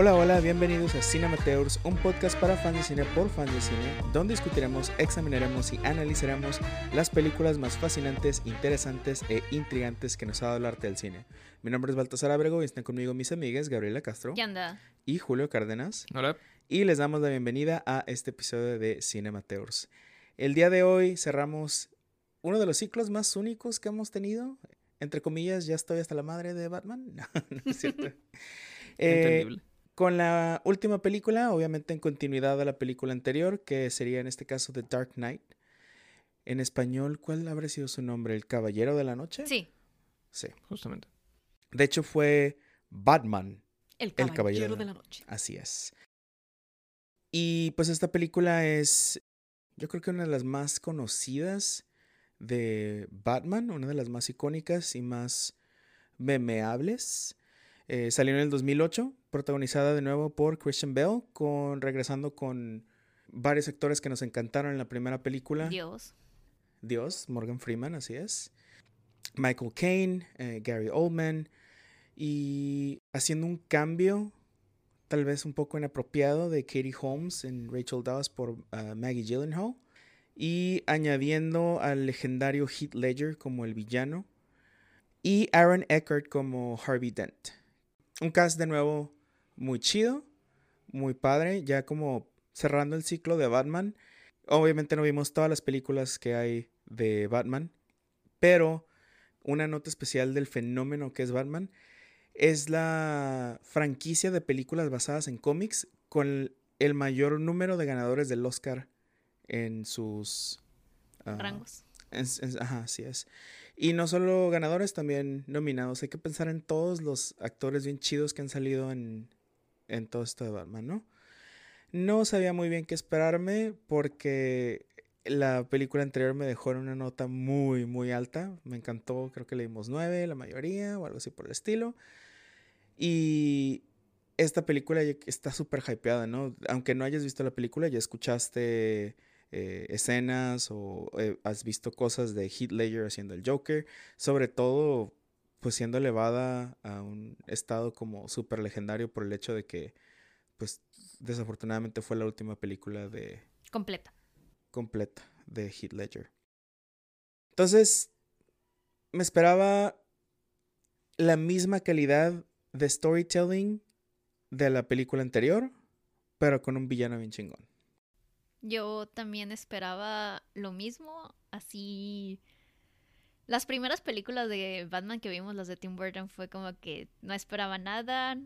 Hola, hola, bienvenidos a Cinemateurs, un podcast para fans de cine por fans de cine, donde discutiremos, examinaremos y analizaremos las películas más fascinantes, interesantes e intrigantes que nos ha dado el arte del cine. Mi nombre es Baltasar Abrego y están conmigo mis amigas Gabriela Castro ¿Qué onda? y Julio Cárdenas. Hola. Y les damos la bienvenida a este episodio de Cinemateurs. El día de hoy cerramos uno de los ciclos más únicos que hemos tenido. Entre comillas, ya estoy hasta la madre de Batman. No, no es cierto. Eh, Entendible. Con la última película, obviamente en continuidad a la película anterior, que sería en este caso The Dark Knight. En español, ¿cuál habría sido su nombre? ¿El Caballero de la Noche? Sí, Sí. Justamente. De hecho, fue Batman. el caballero caballero, de de la noche. Así es. Y pues esta película es, yo creo que una de las más conocidas de Batman, una de las más icónicas y más memeables. Eh, salió en el 2008, protagonizada de nuevo por Christian Bale, con, regresando con varios actores que nos encantaron en la primera película. Dios. Dios, Morgan Freeman, así es. Michael Caine, eh, Gary Oldman. Y haciendo un cambio, tal vez un poco inapropiado, de Katie Holmes en Rachel Dawes por uh, Maggie Gyllenhaal. Y añadiendo al legendario Heath Ledger como el villano. Y Aaron Eckhart como Harvey Dent. Un cast de nuevo muy chido, muy padre, ya como cerrando el ciclo de Batman. Obviamente no vimos todas las películas que hay de Batman, pero una nota especial del fenómeno que es Batman es la franquicia de películas basadas en cómics con el mayor número de ganadores del Oscar en sus ah, Rangos. en- en- ajá, así es. Y no solo ganadores, también nominados. Hay que pensar en todos los actores bien chidos que han salido en, en todo esto de Batman, ¿no? No sabía muy bien qué esperarme porque la película anterior me dejó en una nota muy, muy alta. Me encantó, creo que le dimos nueve, la mayoría, o algo así por el estilo. Y esta película está súper hypeada, ¿no? Aunque no hayas visto la película, ya escuchaste eh, escenas o eh, has visto cosas de Heath Ledger haciendo el Joker. Sobre todo, pues siendo elevada a un estado como súper legendario por el hecho de que, pues desafortunadamente fue la última película de Completa. completa de Heath Ledger. Entonces, me esperaba la misma calidad de storytelling de la película anterior, pero con un villano bien chingón. Yo también esperaba lo mismo, así... Las primeras películas de Batman que vimos, las de Tim Burton, fue como que no esperaba nada,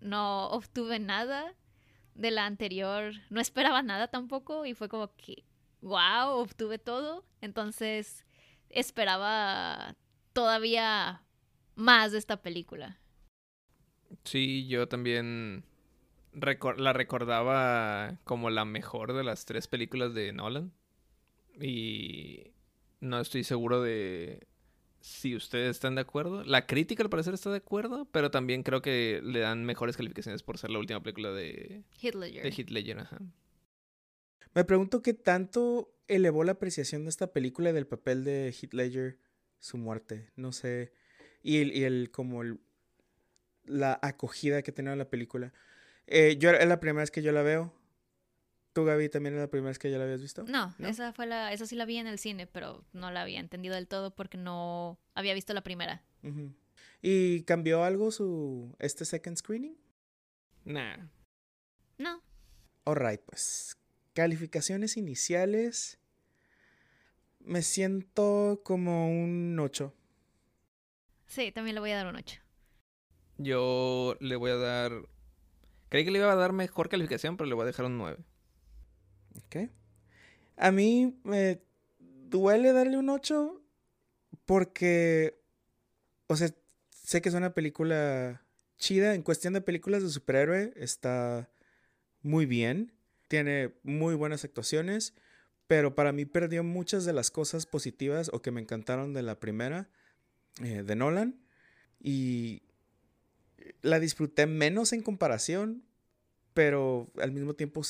no obtuve nada. De la anterior no esperaba nada tampoco y fue como que, wow, obtuve todo. Entonces esperaba todavía más de esta película. Sí, yo también recor- la recordaba como la mejor de las tres películas de Nolan. Y no estoy seguro de si ustedes están de acuerdo. La crítica al parecer está de acuerdo, pero también creo que le dan mejores calificaciones por ser la última película de, Heath Ledger. de Heath Ledger. Ajá. Me pregunto qué tanto elevó la apreciación de esta película y del papel de Heath Ledger su muerte. No sé. Y el, y el como el, la acogida que tenía la película. Eh, yo es la primera vez que yo la veo. ¿Tú, Gaby, también es la primera vez que ya la habías visto? No, ¿No? esa fue la, esa sí la vi en el cine, pero no la había entendido del todo porque no había visto la primera. ¿Y cambió algo su este second screening? Nah. No, Alright, pues. Calificaciones iniciales. Me siento como un 8. sí, también le voy a dar un 8. Yo le voy a dar... Creí que le iba a dar mejor calificación, pero le voy a dejar un 9. ¿Ok? A mí me duele darle un 8 porque, o sea, sé que es una película chida. En cuestión de películas de superhéroe, está muy bien. Tiene muy buenas actuaciones. Pero para mí perdió muchas de las cosas positivas o que me encantaron de la primera, eh, de Nolan. Y la disfruté menos en comparación, pero al mismo tiempo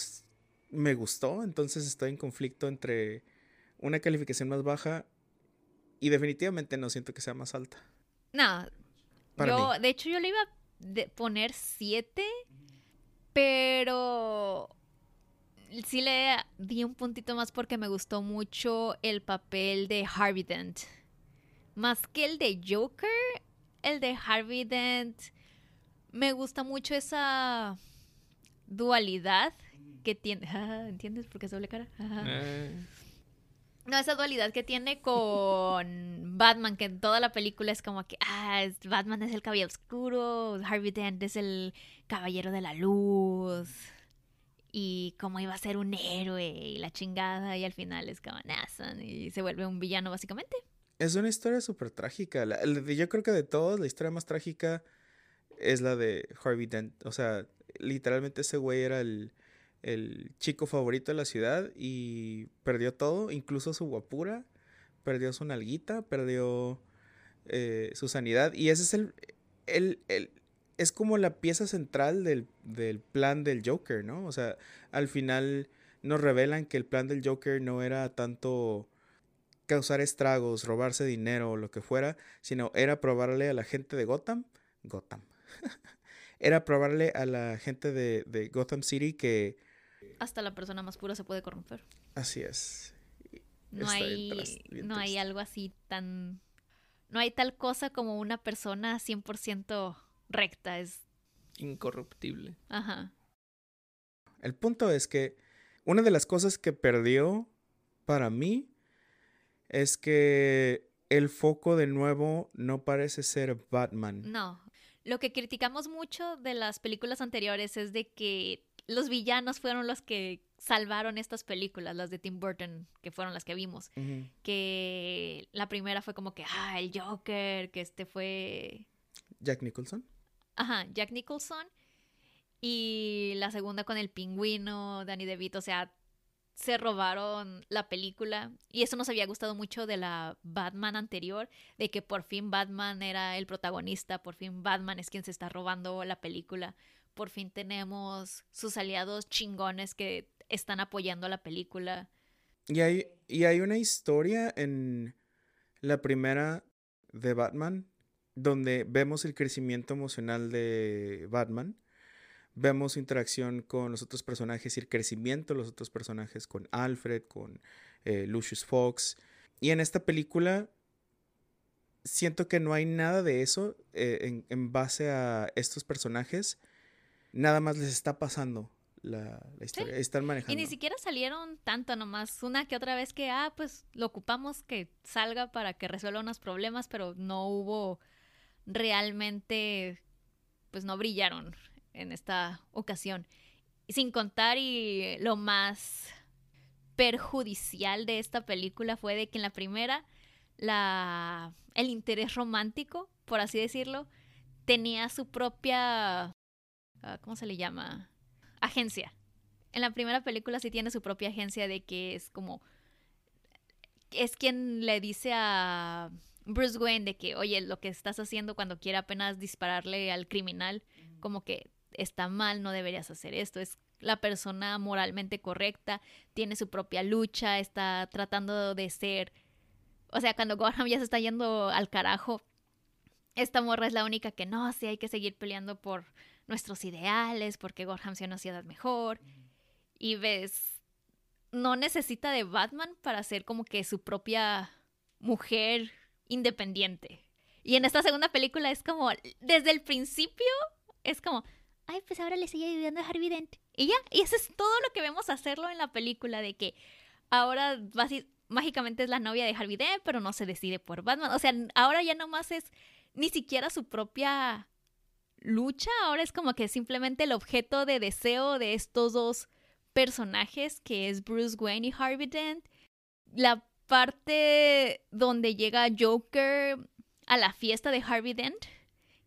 me gustó, entonces estoy en conflicto entre una calificación más baja y definitivamente no siento que sea más alta. No, yo, de hecho yo le iba a poner 7, pero sí le di un puntito más porque me gustó mucho el papel de Harvey Dent. Más que el de Joker, el de Harvey Dent me gusta mucho esa dualidad que tiene. ¿Entiendes por qué es doble cara? Eh. No, esa dualidad que tiene con Batman, que en toda la película es como que, ah, Batman es el caballero oscuro, Harvey Dent es el caballero de la luz, y cómo iba a ser un héroe y la chingada, y al final es como Nathan y se vuelve un villano básicamente. Es una historia súper trágica. yo creo que de todos, la historia más trágica es la de Harvey Dent. O sea, literalmente ese güey era el, chico favorito de la ciudad y perdió todo, incluso su guapura, perdió su nalguita, perdió eh, su sanidad. Y ese es el, el, es como la pieza central del, del, plan del Joker, ¿no? O sea, al final nos revelan que el plan del Joker no era tanto causar estragos, robarse dinero o lo que fuera, sino era probarle a la gente de Gotham, Gotham, era probarle a la gente de, Gotham City que... Hasta la persona más pura se puede corromper. Así es. No hay, no hay algo así tan... No hay tal cosa como una persona 100% recta, es... Incorruptible. Ajá. El punto es que una de las cosas que perdió para mí es que el foco de nuevo no parece ser Batman. No, lo que criticamos mucho de las películas anteriores es de que los villanos fueron los que salvaron estas películas, las de Tim Burton, que fueron las que vimos. Que la primera fue como que, ah, el Joker, que este fue... Jack Nicholson. Ajá, Jack Nicholson. Y la segunda con el pingüino, Danny DeVito, o sea, se robaron la película y eso nos había gustado mucho de la Batman anterior, de que por fin Batman era el protagonista, por fin Batman es quien se está robando la película, por fin tenemos sus aliados chingones que están apoyando la película. Y hay, y hay una historia en la primera de Batman donde vemos el crecimiento emocional de Batman vemos interacción con los otros personajes y el crecimiento de los otros personajes, con Alfred, con eh, Lucius Fox. Y en esta película siento que no hay nada de eso eh, en, base a estos personajes. Nada más les está pasando la, historia. Están manejando. Y ni siquiera salieron tanto nomás. Una que otra vez que, ah, pues lo ocupamos que salga para que resuelva unos problemas, pero no hubo realmente, pues no brillaron en esta ocasión. Sin contar y lo más perjudicial de esta película fue de que en la primera la el interés romántico, por así decirlo, tenía su propia ah, ¿cómo se le llama? agencia. En la primera película sí tiene su propia agencia de que es como es quien le dice a Bruce Wayne de que, oye, lo que estás haciendo cuando quiere apenas dispararle al criminal, como que está mal, no deberías hacer esto, es la persona moralmente correcta, tiene su propia lucha, está tratando de ser, o sea, cuando Gorham ya se está yendo al carajo, esta morra es la única que no, sí hay que seguir peleando por nuestros ideales, porque Gorham sea una ciudad mejor, y ves, no necesita de Batman para ser como que su propia mujer independiente. Y en esta segunda película es como, desde el principio, es como, ay, pues ahora le sigue ayudando a Harvey Dent. Y ya, y eso es todo lo que vemos hacerlo en la película, de que ahora mágicamente es la novia de Harvey Dent, pero no se decide por Batman. O sea, ahora ya nomás es ni siquiera su propia lucha, ahora es como que simplemente el objeto de deseo de estos dos personajes, que es Bruce Wayne y Harvey Dent. La parte donde llega Joker a la fiesta de Harvey Dent,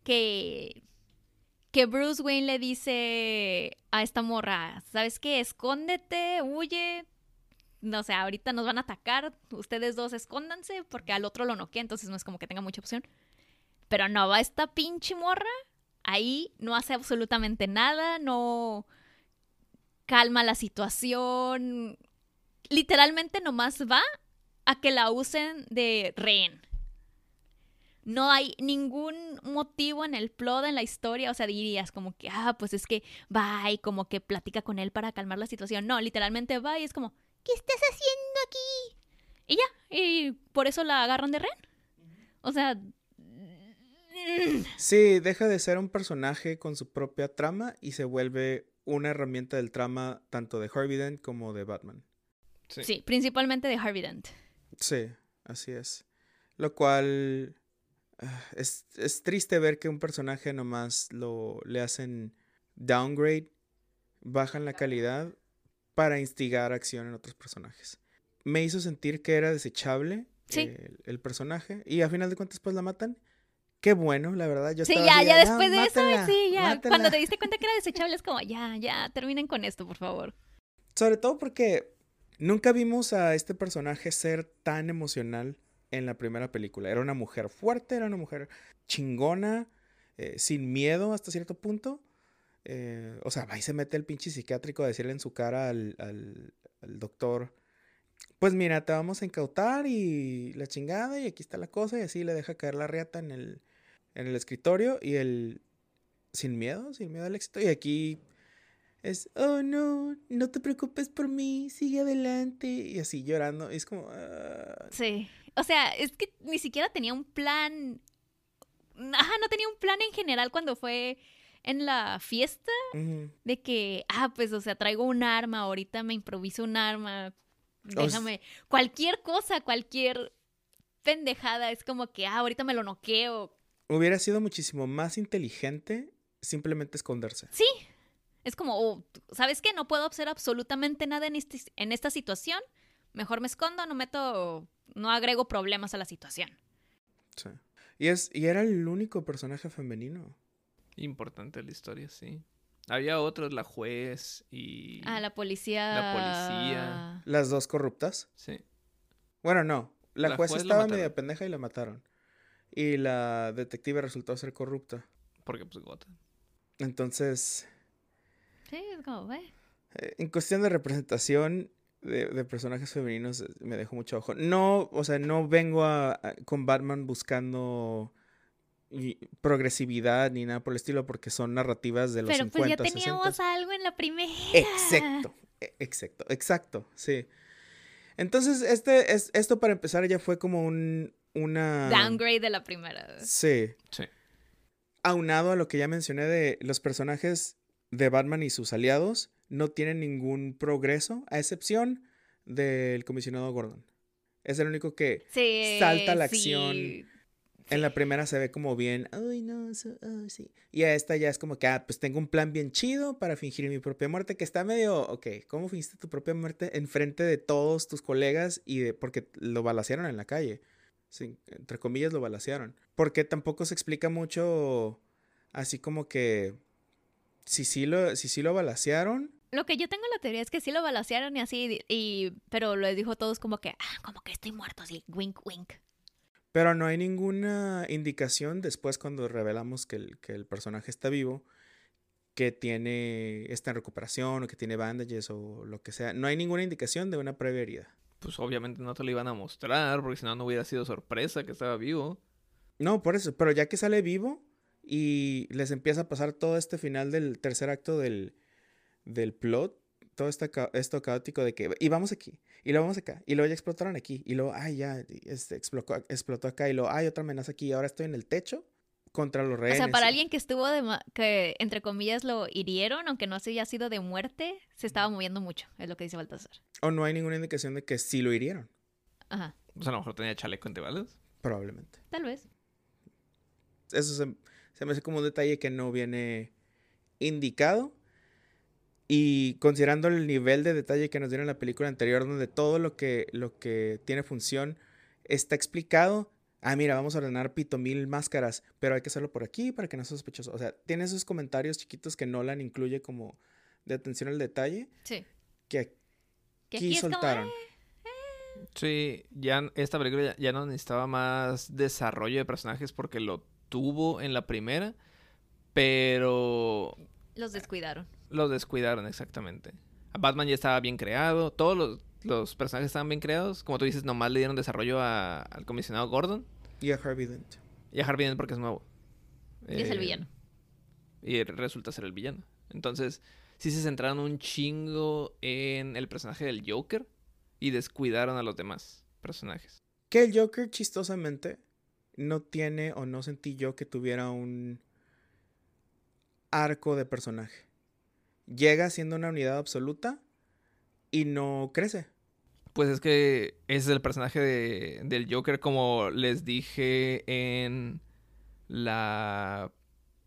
que que Bruce Wayne le dice a esta morra, ¿sabes qué? Escóndete, huye. No sé, ahorita nos van a atacar, ustedes dos escóndanse porque al otro lo noquea, entonces no es como que tenga mucha opción. Pero no va esta pinche morra Ahí no hace absolutamente nada, no calma la situación. Literalmente nomás va a que la usen de rehén. No hay ningún motivo en el plot, en la historia. O sea, dirías como que, ah, pues es que va y como que platica con él para calmar la situación. No, literalmente va y es como, ¿qué estás haciendo aquí? Y ya, y por eso la agarran de rehén. O sea, Sí, deja de ser un personaje con su propia trama y se vuelve una herramienta del trama tanto de Harvey Dent como de Batman. Sí, sí principalmente de Harvey Dent. Sí, así es. Lo cual es, es, triste ver que un personaje nomás lo le hacen downgrade, bajan la calidad para instigar acción en otros personajes. Me hizo sentir que era desechable el, el, personaje y a final de cuentas pues la matan Qué bueno, la verdad. Yo sí, ya, ya después de eso, sí, ya. Cuando te diste cuenta que era desechable, es como, ya, ya, terminen con esto, por favor. Sobre todo porque nunca vimos a este personaje ser tan emocional en la primera película. Era una mujer fuerte, era una mujer chingona, eh, sin miedo hasta cierto punto. Eh, o sea, y se mete el pinche psiquiátrico a decirle en su cara al, al, doctor pues mira, te vamos a incautar y la chingada y aquí está la cosa y así le deja caer la riata en el, en el escritorio y el sin miedo, sin miedo al éxito y aquí es, oh no, no te preocupes por mí, sigue adelante y así llorando y es como... Ah". Sí, o sea, es que ni siquiera tenía un plan, ajá, no tenía un plan en general cuando fue en la fiesta de que, ah, pues, o sea, traigo un arma, ahorita me improviso un arma, Déjame. Cualquier cosa, cualquier pendejada, es como que, ah, ahorita me lo noqueo. Hubiera sido muchísimo más inteligente simplemente esconderse. Sí. Es como, oh, ¿sabes qué? No puedo hacer absolutamente nada en, este, en esta situación. Mejor me escondo, no meto, no agrego problemas a la situación. Sí. Y, es, y era el único personaje femenino. Importante la historia, sí. Había otros, la juez y... Ah, la policía. La policía. Las dos corruptas. Sí. Bueno, no. La, juez, estaba media pendeja y la mataron. Y la detective resultó ser corrupta. Porque pues gota. Entonces... Sí, es como, eh. En cuestión de representación de, de, personajes femeninos eh, me dejó mucho ojo. No, o sea, no vengo a, con Batman buscando progresividad ni nada por el estilo porque son narrativas de los Pero 50, pues ya teníamos algo en la primera. Exacto, e, exacto, exacto, sí. Entonces, este es esto para empezar ya fue como un una downgrade de la primera. Sí. Sí. Aunado a lo que ya mencioné de los personajes de Batman y sus aliados no tienen ningún progreso a excepción del comisionado Gordon. Es el único que salta la acción en la primera se ve como bien, ay no, oh, sí. Y a esta ya es como que, ah, pues tengo un plan bien chido para fingir mi propia muerte, que está medio, ok, ¿cómo fingiste tu propia muerte enfrente de todos tus colegas y de, porque lo balacearon en la calle? Sí, entre comillas lo balacearon. Porque tampoco se explica mucho, así como que, si sí lo, si sí lo balacearon, lo que yo tengo la teoría es que sí lo balacearon y así, y, pero les dijo a todos como que, ah, como que estoy muerto, así, wink, wink. Pero no hay ninguna indicación después cuando revelamos que el, que el personaje está vivo, que tiene, está en recuperación o que tiene bandages o lo que sea. No hay ninguna indicación de una previa herida. Pues obviamente no te lo iban a mostrar, porque si no, no hubiera sido sorpresa que estaba vivo. No, por eso, pero ya que sale vivo y les empieza a pasar todo este final del tercer acto del, del plot, todo este esto caótico de que, y vamos aquí, y luego vamos acá, y luego ya explotaron aquí, y luego, ay, ya, este, explotó, explotó acá, y luego, hay otra amenaza aquí, y ahora estoy en el techo contra los rehenes. O sea, para alguien que estuvo de, que entre comillas lo hirieron, aunque no se haya sido de muerte, se estaba moviendo mucho, es lo que dice Baltasar. O no hay ninguna indicación de que sí lo hirieron. Ajá. O sea, a lo mejor tenía chaleco antibalas. Probablemente. Tal vez. Eso se, se me hace como un detalle que no viene indicado. Y considerando el nivel de detalle que nos dieron en la película anterior, donde todo lo que, lo que tiene función está explicado. Ah, mira, vamos a ordenar pito mil máscaras, pero hay que hacerlo por aquí para que no sea sospechoso. O sea, tiene esos comentarios chiquitos que Nolan incluye como de atención al detalle. Sí. Que aquí, soltaron. Eh". Sí, ya esta película ya no necesitaba más desarrollo de personajes porque lo tuvo en la primera Pero Los descuidaron. Lo descuidaron exactamente. A Batman ya estaba bien creado, todos los, los personajes estaban bien creados. Como tú dices, nomás le dieron desarrollo a- al comisionado Gordon Y a Harvey Dent. y a Harvey Dent porque es nuevo. Y es el Eh, villano. Y resulta ser el villano. Entonces, sí se centraron un chingo en el personaje del Joker y descuidaron a los demás personajes. Que el Joker, chistosamente, no tiene o no sentí yo que tuviera un arco de personaje. Llega siendo una unidad absoluta y no crece. Pues es que ese es el personaje de- del Joker, como les dije en la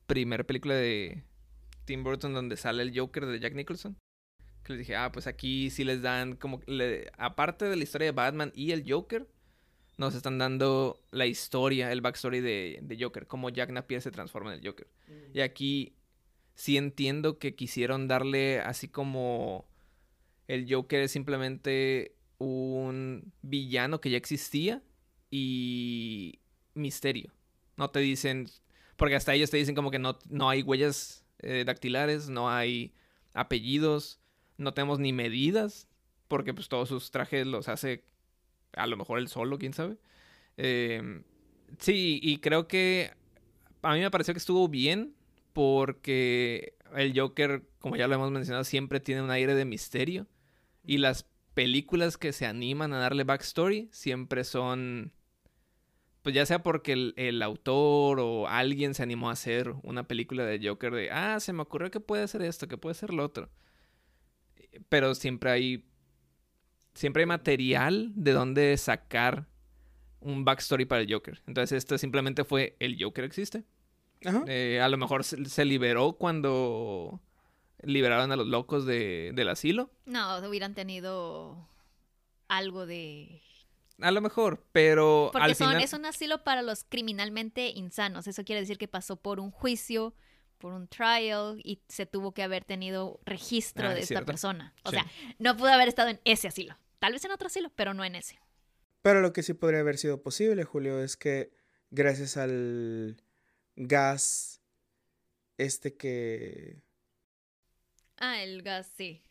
primera película de Tim Burton donde sale el Joker de Jack Nicholson. Que les dije, ah, pues aquí sí les dan como, le- aparte de la historia de Batman y el Joker, nos están dando la historia, el backstory de, de Joker, cómo Jack Napier se transforma en el Joker. Y aquí sí entiendo que quisieron darle así como el Joker es simplemente un villano que ya existía y misterio. No te dicen, porque hasta ellos te dicen como que no, no hay huellas eh, dactilares, no hay apellidos, no tenemos ni medidas, porque pues todos sus trajes los hace a lo mejor él solo, quién sabe. Eh, sí, y creo que a mí me pareció que estuvo bien porque el Joker, como ya lo hemos mencionado, siempre tiene un aire de misterio. Y las películas que se animan a darle backstory siempre son, pues ya sea porque el, el autor o alguien se animó a hacer una película de Joker de, ah, se me ocurrió que puede ser esto, que puede ser lo otro. Pero siempre hay, siempre hay material de donde sacar un backstory para el Joker. Entonces esto simplemente fue, el Joker existe. Ajá. Eh, a lo mejor se, se liberó cuando liberaron a los locos de, del asilo. No, hubieran tenido algo de... A lo mejor, pero Porque al son, final... es un asilo para los criminalmente insanos. Eso quiere decir que pasó por un juicio, por un trial y se tuvo que haber tenido registro Ah, de es esta cierto. persona. O Sí. sea, no pudo haber estado en ese asilo. Tal vez en otro asilo, pero no en ese. Pero lo que sí podría haber sido posible, Julio, es que gracias al gas este que Ah, el gas, sí.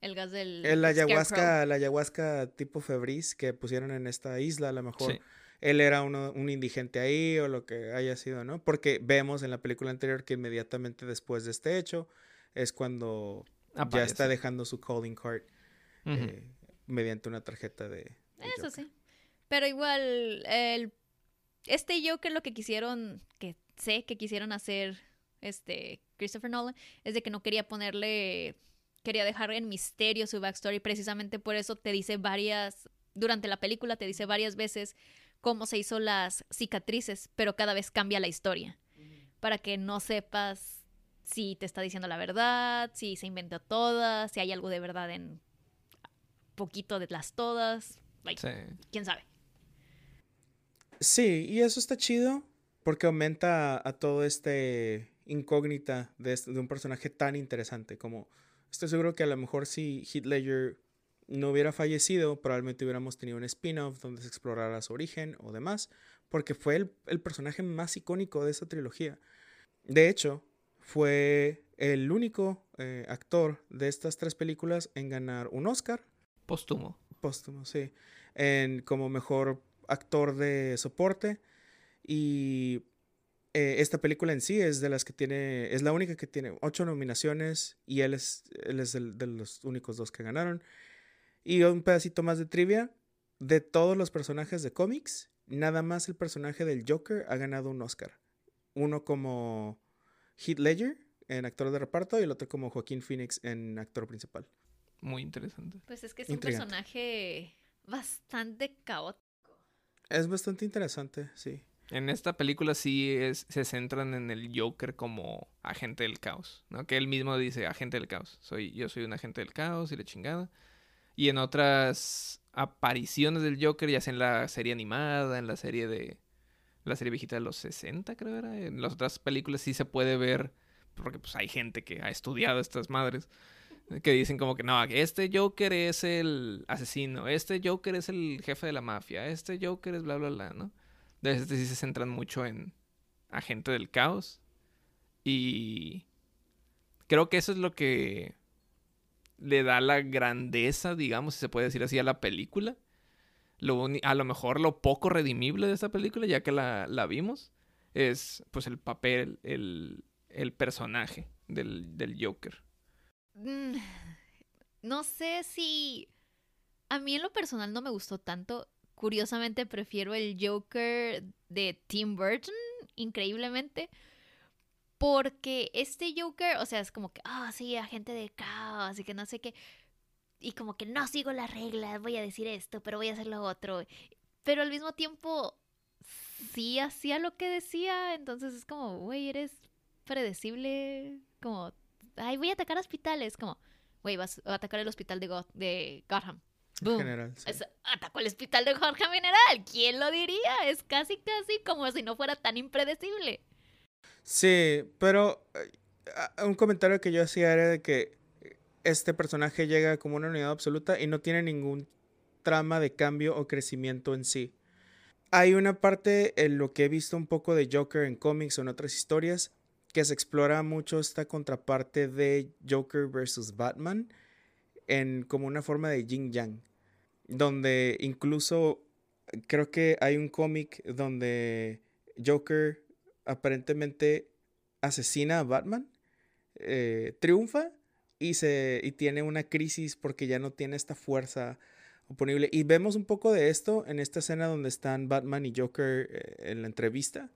El gas del... el Scarecrow. ayahuasca, la ayahuasca tipo febris que pusieron en esta isla, a lo mejor Sí. él era uno- un indigente ahí o lo que haya sido, ¿no? Porque vemos en la película anterior que inmediatamente después de este hecho es cuando ya está dejando su calling card eh, mediante una tarjeta de, de Eso Joker. sí. Pero igual, el, este Joker lo que quisieron, que sé que quisieron hacer este Christopher Nolan, es de que no quería ponerle, quería dejar en misterio su backstory. Precisamente por eso te dice varias, durante la película te dice varias veces cómo se hizo las cicatrices, pero cada vez cambia la historia. Para que no sepas si te está diciendo la verdad, si se inventó todas, si hay algo de verdad en poquito de las todas. Like, Sí. quién sabe. Sí, y eso está chido porque aumenta a, todo este incógnita de, este- de un personaje tan interesante como estoy seguro que a lo mejor si Heath Ledger no hubiera fallecido, probablemente hubiéramos tenido un spin-off donde se explorara su origen o demás, porque fue el, el personaje más icónico de esa trilogía. De hecho, fue el único eh, actor de estas tres películas en ganar un Oscar Póstumo. póstumo, sí. En, como mejor actor de soporte. Y eh, esta película en sí es de las que tiene, es la única que tiene ocho nominaciones y él es, él es el- de los únicos dos que ganaron. Y un pedacito más de trivia, de todos los personajes de cómics, nada más el personaje del Joker ha ganado un Oscar. Uno como Heath Ledger en actor de reparto y el otro como Joaquín Phoenix en actor principal. Muy interesante. Pues es que es un personaje bastante caótico. Es bastante interesante, sí. En esta película sí es, se centran en el Joker como agente del caos, ¿no? Que él mismo dice agente del caos. Soy, yo soy un agente del caos y la chingada. Y en otras apariciones del Joker, ya sea en la serie animada, en la serie de. La serie viejita de los 60, creo era. En las otras películas sí se puede ver. Porque pues hay gente que ha estudiado estas madres. Que dicen como que no, este Joker es el asesino, este Joker es el jefe de la mafia, este Joker es bla bla bla, ¿no? De este sí se centran mucho en agente del caos. Y creo que eso es lo que le da la grandeza, digamos, si se puede decir así, a la película. A lo mejor lo poco redimible de esta película, ya que la, la vimos, es pues el papel, el, el personaje del, del Joker. Mm, no sé si... A mí en lo personal no me gustó tanto. Curiosamente prefiero el Joker de Tim Burton, increíblemente. Porque este Joker, o sea, es como que, ah, sí, agente de caos y que no sé qué. Y como que no sigo las reglas, voy a decir esto, pero voy a hacer lo otro. Pero al mismo tiempo, sí hacía lo que decía. Entonces es como, güey, eres predecible. Como, ay, voy a atacar hospitales. Como, güey, vas a atacar el hospital de, de Gotham. Boom. General, atacó el hospital de Gotham General. ¿Quién lo diría? Es casi, casi como si no fuera tan impredecible. Sí, pero eh, un comentario que yo hacía era de que este personaje llega como una unidad absoluta y no tiene ningún trama de cambio o crecimiento en sí. Hay una parte en lo que he visto un poco de Joker en cómics o en otras historias que se explora mucho esta contraparte de Joker versus Batman en como una forma de yin yang, donde incluso creo que hay un cómic donde Joker aparentemente asesina a Batman, eh, triunfa y, se, y tiene una crisis porque ya no tiene esta fuerza oponible. Y vemos un poco de esto en esta escena donde están Batman y Joker eh, en la entrevista.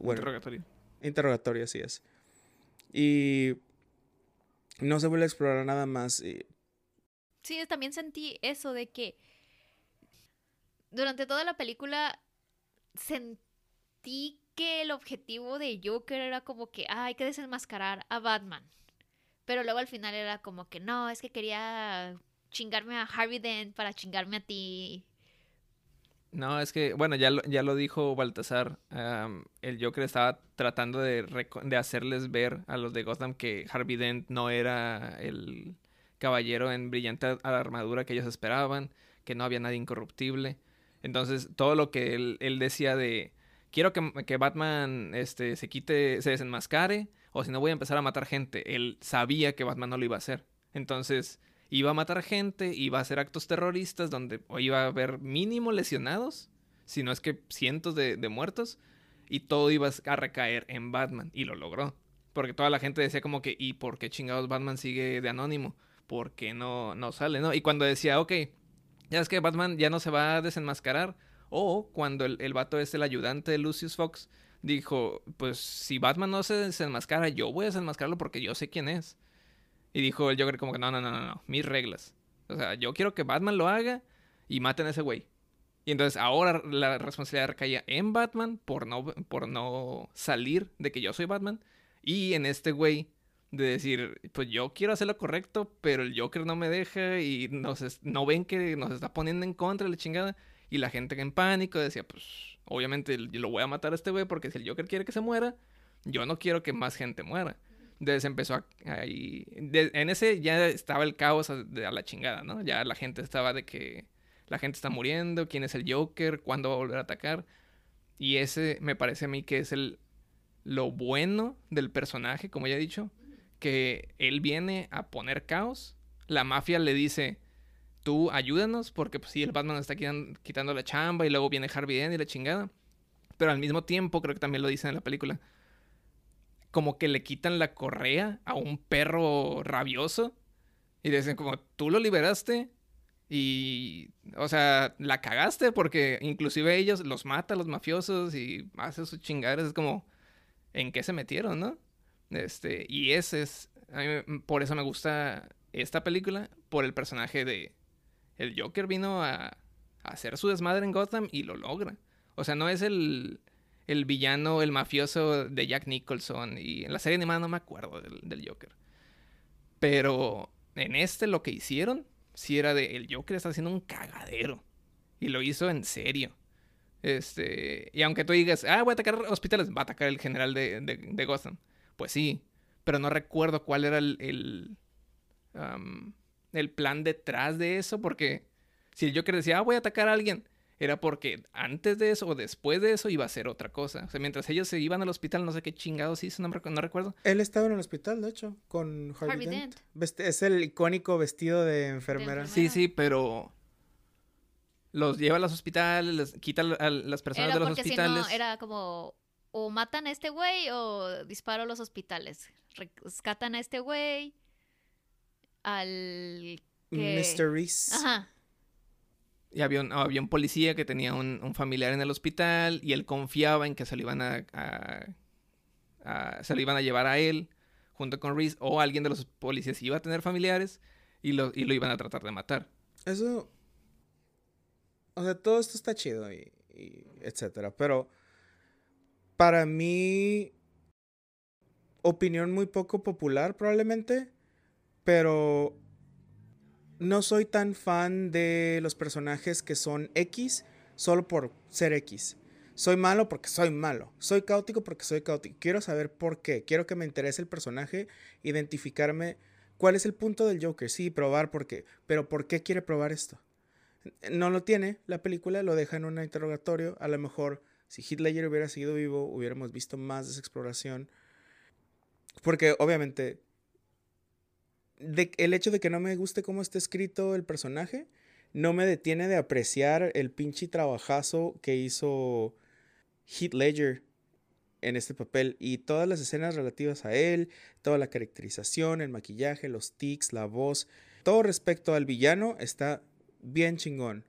interrogatorio. Interrogatorio, así es. Y no se vuelve a explorar nada más. Sí, también sentí eso de que durante toda la película sentí que el objetivo de Joker era como que ah, hay que desenmascarar a Batman. Pero luego al final era como que no, es que quería chingarme a Harvey Dent para chingarme a ti. No, es que, bueno, ya lo, ya lo dijo Baltasar. el Joker estaba tratando de, de, hacerles ver a los de Gotham que Harvey Dent no era el caballero en brillante armadura que ellos esperaban, que no había nadie incorruptible. Entonces, todo lo que él, él decía de quiero que, que, Batman este, se quite, se desenmascare, o si no voy a empezar a matar gente. Él sabía que Batman no lo iba a hacer. Entonces, iba a matar gente, iba a hacer actos terroristas donde iba a haber mínimo lesionados, si no es que cientos de, muertos, y todo iba a recaer en Batman, y lo logró. Porque toda la gente decía como que, ¿y por qué chingados Batman sigue de anónimo? ¿Por qué no, no sale, no? Y cuando decía, ok, ya es que Batman ya no se va a desenmascarar, o cuando el, el vato es el ayudante de Lucius Fox, dijo, pues si Batman no se desenmascara, yo voy a desenmascararlo porque yo sé quién es. Y dijo el Joker como que no, no, no, no, no, mis reglas. O sea, yo quiero que Batman lo haga y maten a ese güey. Y entonces ahora la responsabilidad recaía en Batman por no, por no salir de que yo soy Batman. Y en este güey de decir, pues yo quiero hacer lo correcto, pero el Joker no me deja y nos no ven que nos está poniendo en contra la chingada. Y la gente en pánico decía, pues obviamente lo voy a matar a este güey porque si el Joker quiere que se muera, yo no quiero que más gente muera. Entonces empezó ahí. en ese ya estaba el caos a, la chingada, ¿no? Ya la gente estaba de que la gente está muriendo, quién es el Joker, cuándo va a volver a atacar. Y ese me parece a mí que es el lo bueno del personaje, como ya he dicho, que él viene a poner caos. La mafia le dice, tú ayúdanos, porque pues sí, el Batman está quitando, la chamba y luego viene Harvey Dent y la chingada. Pero al mismo tiempo, creo que también lo dicen en la película, como que le quitan la correa a un perro rabioso y dicen como, tú lo liberaste y, o sea, la cagaste porque inclusive ellos los mata los mafiosos y hace sus chingaderas, es como, ¿en qué se metieron, no? Este, y ese es, por eso me gusta esta película, por el personaje de, el Joker vino a, a hacer su desmadre en Gotham y lo logra. O sea, no es el, el villano, el mafioso de Jack Nicholson. Y en la serie animada no me acuerdo del, Joker. Pero en este lo que hicieron, sí era de el Joker está haciendo un cagadero. Y lo hizo en serio. Este. Y aunque tú digas, ah, voy a atacar hospitales, va a atacar el general de, de, Gotham. Pues sí. Pero no recuerdo cuál era el. el, el plan detrás de eso. Porque si el Joker decía, ah, voy a atacar a alguien era porque antes de eso o después de eso iba a ser otra cosa. O sea, mientras ellos se iban al hospital, no sé qué chingados hizo, no, no recuerdo. Él estaba en el hospital, de hecho, con Harvey, Harvey Dent. Es el icónico vestido de enfermera. enfermera. Sí, sí, pero los lleva a los hospitales, les quita a las personas Era de los porque si hospitales. no, era como o matan a este güey o disparo a los hospitales. Rescatan a este güey al que... Mr. Reese. Ajá. Y había un, había un policía que tenía un, un familiar en el hospital y él confiaba en que se lo iban a, a- a- se lo iban a llevar a él junto con Reese o alguien de los policías iba a tener familiares y lo, y lo iban a tratar de matar. Eso. O sea, todo esto está chido y, y etcétera. Pero para mí, opinión muy poco popular probablemente, pero no soy tan fan de los personajes que son X solo por ser X. Soy malo porque soy malo. Soy caótico porque soy caótico. Quiero saber por qué. Quiero que me interese el personaje, identificarme. ¿Cuál es el punto del Joker? Sí, probar por qué. Pero ¿por qué quiere probar esto? No lo tiene la película, lo deja en un interrogatorio. A lo mejor, si Ledger hubiera seguido vivo, hubiéramos visto más de esa exploración. Porque obviamente, el hecho de que no me guste cómo está escrito el personaje, no me detiene de apreciar el pinche trabajazo que hizo Heath Ledger en este papel y todas las escenas relativas a él, toda la caracterización, el maquillaje, los tics, la voz, todo respecto al villano está bien chingón.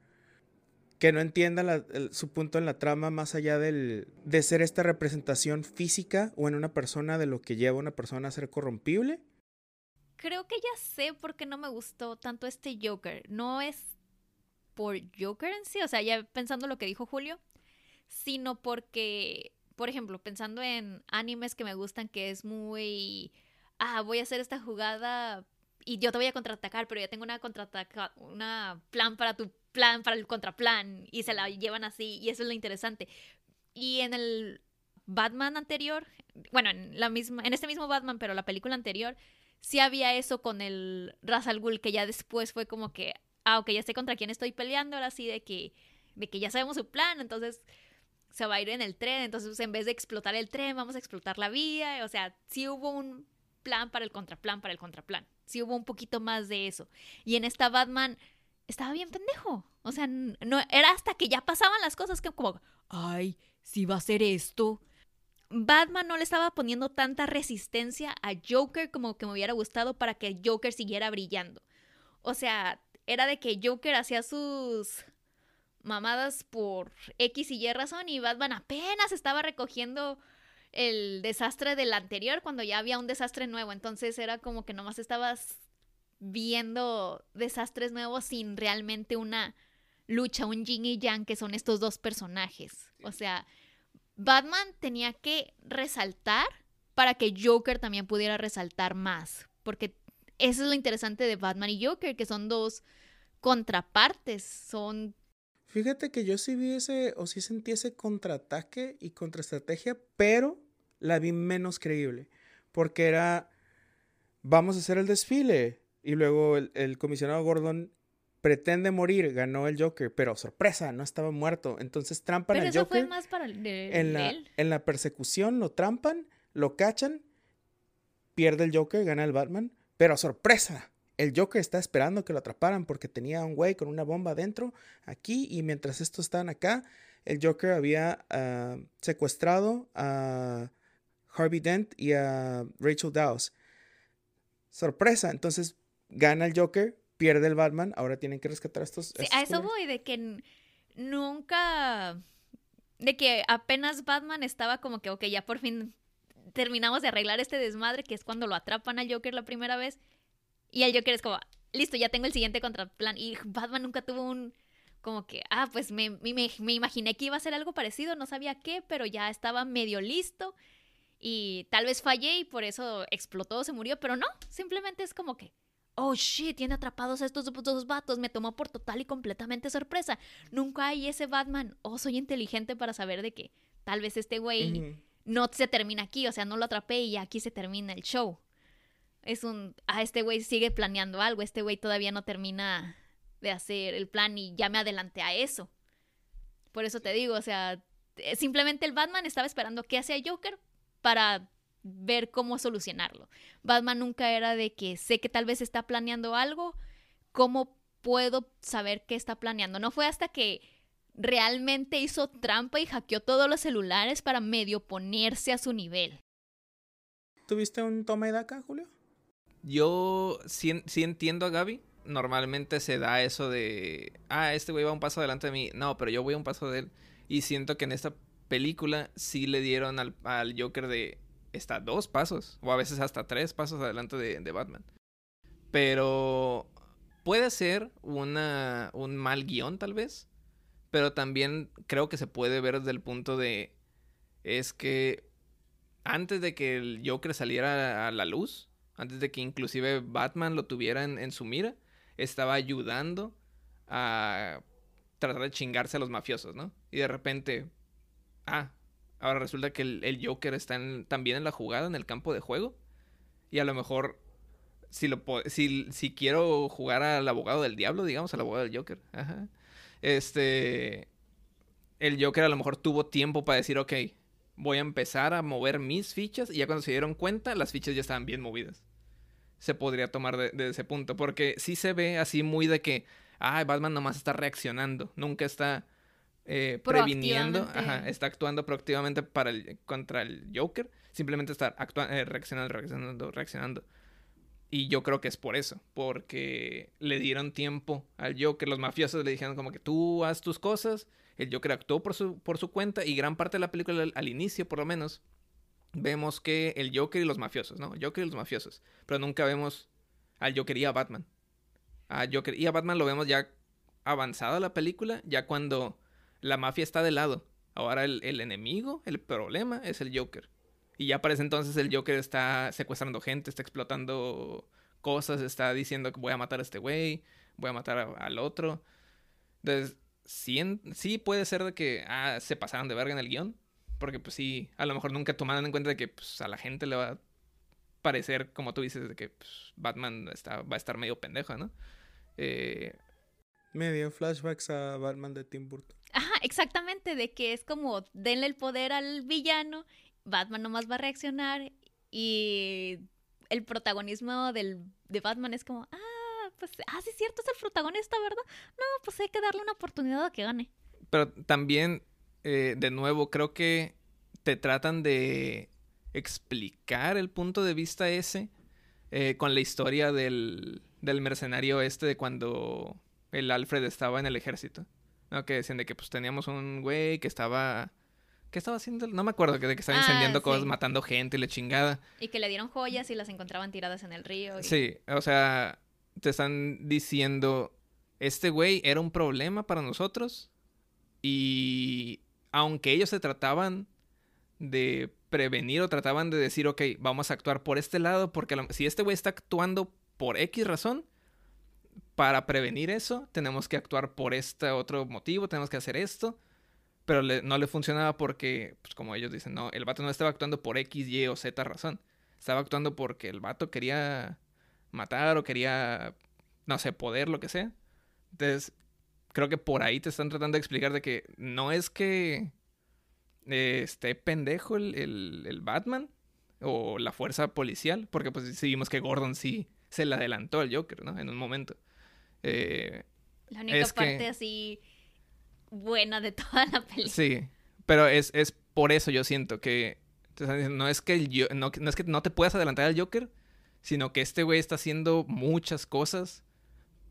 Que no entienda su punto en la trama más allá del, de ser esta representación física o en una persona de lo que lleva a una persona a ser corrompible. Creo que ya sé por qué no me gustó tanto este Joker. No es por Joker en sí, o sea, ya pensando lo que dijo Julio, sino porque, por ejemplo, pensando en animes que me gustan, que es muy, ah, voy a hacer esta jugada y yo te voy a contraatacar, pero ya tengo una contraataca, una plan para tu plan, para el contraplan, y se la llevan así, y eso es lo interesante. Y en el Batman anterior, bueno, en la misma, en este mismo Batman, pero la película anterior, sí había eso con el Ra's Ghul, que ya después fue como que, ah, ok, ya sé contra quién estoy peleando, ahora sí de que, de que ya sabemos su plan, entonces se va a ir en el tren, entonces en vez de explotar el tren, vamos a explotar la vía, o sea, sí hubo un plan para el contraplan, para el contraplan, sí hubo un poquito más de eso. Y en esta Batman estaba bien pendejo, o sea, no era hasta que ya pasaban las cosas que como, ay, si va a ser esto, Batman no le estaba poniendo tanta resistencia a Joker como que me hubiera gustado para que Joker siguiera brillando. O sea, era de que Joker hacía sus mamadas por X y Y razón y Batman apenas estaba recogiendo el desastre del anterior cuando ya había un desastre nuevo. Entonces era como que nomás estabas viendo desastres nuevos sin realmente una lucha, un yin y yang que son estos dos personajes. O sea, Batman tenía que resaltar para que Joker también pudiera resaltar más. Porque eso es lo interesante de Batman y Joker, que son dos contrapartes, son... Fíjate que yo sí vi ese, o sí sentí ese contraataque y contraestrategia, pero la vi menos creíble. Porque era, vamos a hacer el desfile. Y luego el, el comisionado Gordon pretende morir, ganó el Joker, pero sorpresa, no estaba muerto. Entonces trampan Pero al eso Joker. fue más para el de, en, la, él. en la persecución lo trampan, lo cachan, pierde el Joker, gana el Batman, pero sorpresa, el Joker está esperando que lo atraparan porque tenía un güey con una bomba adentro aquí y mientras estos estaban acá, el Joker había ah, secuestrado a Harvey Dent y a Rachel Dawes. Sorpresa, entonces gana el Joker, pierde el Batman, ahora tienen que rescatar a estos. Sí, estos a eso voy, de que nunca... De que apenas Batman estaba como que, ok, ya por fin terminamos de arreglar este desmadre, que es cuando lo atrapan al Joker la primera vez. Y el Joker es como, listo, ya tengo el siguiente contraplan. Y Batman nunca tuvo un... Como que, ah, pues me, me, me imaginé que iba a ser algo parecido, no sabía qué, pero ya estaba medio listo. Y tal vez fallé y por eso explotó, se murió, pero no, simplemente es como que, oh shit, tiene atrapados a estos dos vatos, me tomó por total y completamente sorpresa. Nunca hay ese Batman, oh, soy inteligente para saber de que tal vez este güey no se termina aquí, o sea, no lo atrapé y aquí se termina el show. Es un, ah, este güey sigue planeando algo, este güey todavía no termina de hacer el plan y ya me adelanté a eso. Por eso te digo, o sea, eh, simplemente el Batman estaba esperando qué hacía Joker para ver cómo solucionarlo. Batman nunca era de que sé que tal vez está planeando algo, ¿cómo puedo saber qué está planeando? No fue hasta que realmente hizo trampa y hackeó todos los celulares para medio ponerse a su nivel. ¿Tuviste un toma y daca, Julio? Yo sí, sí entiendo a Gaby. Normalmente se da eso de, ah, este güey va un paso adelante de mí. No, pero yo voy un paso de él. Y siento que en esta película sí le dieron al, al Joker de, está dos pasos, o a veces hasta tres pasos adelante de, Batman. Pero puede ser un mal guion, tal vez. Pero también creo que se puede ver desde el punto de. Es que antes de que el Joker saliera a la luz, antes de que inclusive Batman lo tuviera en, en su mira, estaba ayudando a tratar de chingarse a los mafiosos, ¿no? Y de repente, ah, ahora resulta que el, el Joker está en- también en la jugada, en el campo de juego. Y a lo mejor, si, lo, si, si quiero jugar al abogado del diablo, digamos, al abogado del Joker, este, el Joker a lo mejor tuvo tiempo para decir, ok, voy a empezar a mover mis fichas. Y ya cuando se dieron cuenta, las fichas ya estaban bien movidas. Se podría tomar de ese punto. Porque sí se ve así muy de que, ah, Batman nomás está reaccionando. Nunca está eh, previniendo. Ajá, está actuando proactivamente para el, contra el Joker. Simplemente está actua- eh, reaccionando, reaccionando, reaccionando. Y yo creo que es por eso, porque le dieron tiempo al Joker. Los mafiosos le dijeron como que tú haz tus cosas. El Joker actuó por su, por su cuenta y gran parte de la película, al, al inicio por lo menos, vemos que el Joker y los mafiosos, ¿no? Joker y los mafiosos. Pero nunca vemos al Joker y a Batman. A Joker y a Batman lo vemos ya avanzada la película, ya cuando la mafia está de lado. Ahora el, el enemigo, el problema es el Joker. Y ya para ese entonces el Joker está secuestrando gente, está explotando cosas, está diciendo que voy a matar a este güey, voy a matar al otro. Entonces, sí, sí puede ser de que ah, se pasaron de verga en el guion. Porque pues sí, a lo mejor nunca tomaron en cuenta que pues, a la gente le va a parecer, como tú dices, de que pues, Batman está, va a estar medio pendejo, ¿no? Eh, Medio flashbacks a Batman de Tim Burton. Exactamente, de que es como denle el poder al villano, Batman nomás va a reaccionar y el protagonismo del, de Batman es como, ah, pues, ah, sí es cierto, es el protagonista, ¿verdad? No, pues hay que darle una oportunidad a que gane. Pero también, eh, de nuevo, creo que te tratan de explicar el punto de vista ese eh, con la historia del, del mercenario este de cuando el Alfred estaba en el ejército. ¿No? Que decían de que pues teníamos un güey que estaba... ¿Qué estaba haciendo? No me acuerdo, que de que estaba Ah, incendiando cosas, matando gente y la chingada. Y que le dieron joyas y las encontraban tiradas en el río. y- Sí, o sea, te están diciendo, este güey era un problema para nosotros y aunque ellos se trataban de prevenir o trataban de decir, ok, vamos a actuar por este lado, porque si este güey está actuando por X razón, para prevenir eso, tenemos que actuar por este otro motivo, tenemos que hacer esto. Pero no le funcionaba porque, pues como ellos dicen, no, el vato no estaba actuando por X, Y o Z razón. Estaba actuando porque el vato quería matar o quería, no sé, poder, lo que sea. Entonces, creo que por ahí te están tratando de explicar de que no es que eh, esté pendejo el Batman o la fuerza policial, porque pues sí vimos que Gordon sí se le adelantó al Joker, ¿no? En un momento. Eh, La única Es que- parte así buena de toda la película. Sí, pero es, es por eso yo siento que no es que el no, no es que no te puedas adelantar al Joker, sino que este güey está haciendo muchas cosas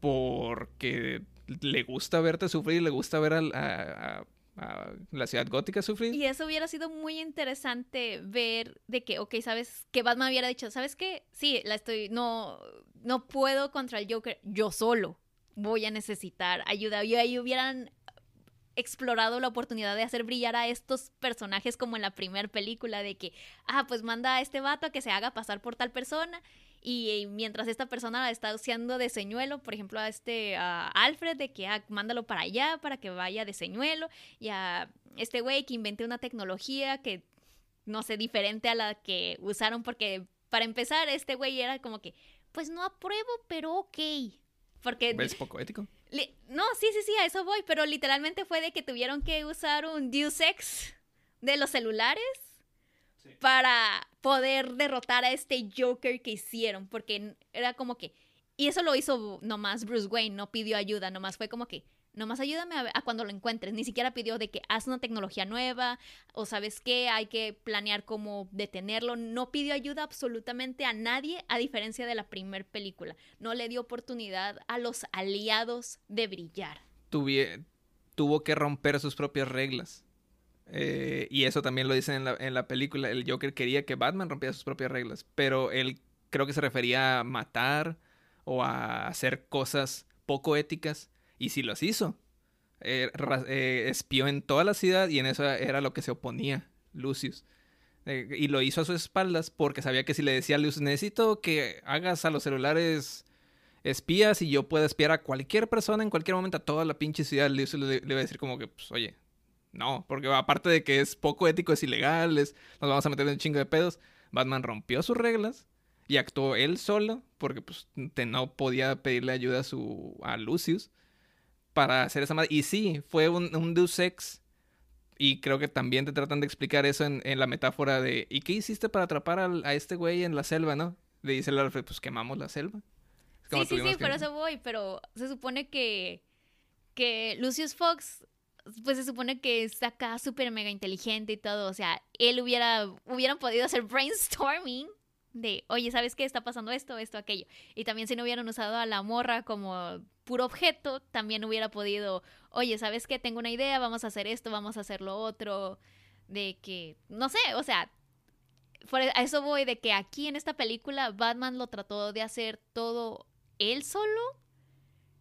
porque le gusta verte sufrir, le gusta ver al- a, a- a la ciudad gótica sufrir. Y eso hubiera sido muy interesante ver de que, ok, sabes, que Batman hubiera dicho, ¿sabes qué? Sí, la estoy, no, no puedo contra el Joker, yo solo voy a necesitar ayuda. Y ahí hubieran explorado la oportunidad de hacer brillar a estos personajes como en la primera película, de que, ah, pues manda a este vato a que se haga pasar por tal persona. Y, mientras esta persona la está usando de señuelo, por ejemplo, a este a Alfred, de que ah, mándalo para allá para que vaya de señuelo, y a este güey que inventé una tecnología que, no sé, diferente a la que usaron, porque para empezar, este güey era como que, pues no apruebo, pero ok. Porque Es poco ético. Li- no, sí, sí, sí, a eso voy, pero literalmente fue de que tuvieron que usar un Deus Ex de los celulares para poder derrotar a este Joker que hicieron, porque era como que, y eso lo hizo nomás Bruce Wayne, no pidió ayuda, nomás fue como que, nomás ayúdame a, cuando lo encuentres, ni siquiera pidió de que haz una tecnología nueva, o sabes qué, hay que planear cómo detenerlo, no pidió ayuda absolutamente a nadie, a diferencia de la primer película, no le dio oportunidad a los aliados de brillar. Tuvie- tuvo que romper sus propias reglas. Eh, y eso también lo dicen en la, en la película. El Joker quería que Batman rompiera sus propias reglas. Pero él creo que se refería a matar o a hacer cosas poco éticas. Y sí los hizo. Eh, eh, espió en toda la ciudad y en eso era lo que se oponía Lucius. Eh, y lo hizo a sus espaldas porque sabía que si le decía a Lucius, necesito que hagas a los celulares espías y yo pueda espiar a cualquier persona en cualquier momento a toda la pinche ciudad, Lucius le, le iba a decir como que, pues, oye, no, porque aparte de que es poco ético, es ilegal, es- nos vamos a meter en un chingo de pedos, Batman rompió sus reglas y actuó él solo porque pues te- no podía pedirle ayuda a, su, a Lucius para hacer esa madre. Y sí, fue un, un Deus Ex. Y creo que también te tratan de explicar eso en, en la metáfora de ¿y qué hiciste para atrapar al- a este güey en la selva, no? Le dice el Alfred, pues quemamos la selva. Como Sí, sí, sí, que- por eso voy, pero se supone que, que Lucius Fox, pues se supone que es acá súper mega inteligente y todo, o sea, él hubiera, hubieran podido hacer brainstorming de, oye, ¿sabes qué? Está pasando esto, esto, aquello. Y también si no hubieran usado a la morra como puro objeto, también hubiera podido, oye, ¿sabes qué? Tengo una idea, vamos a hacer esto, vamos a hacer lo otro, de que, no sé, o sea, por a eso voy, de que aquí en esta película Batman lo trató de hacer todo él solo,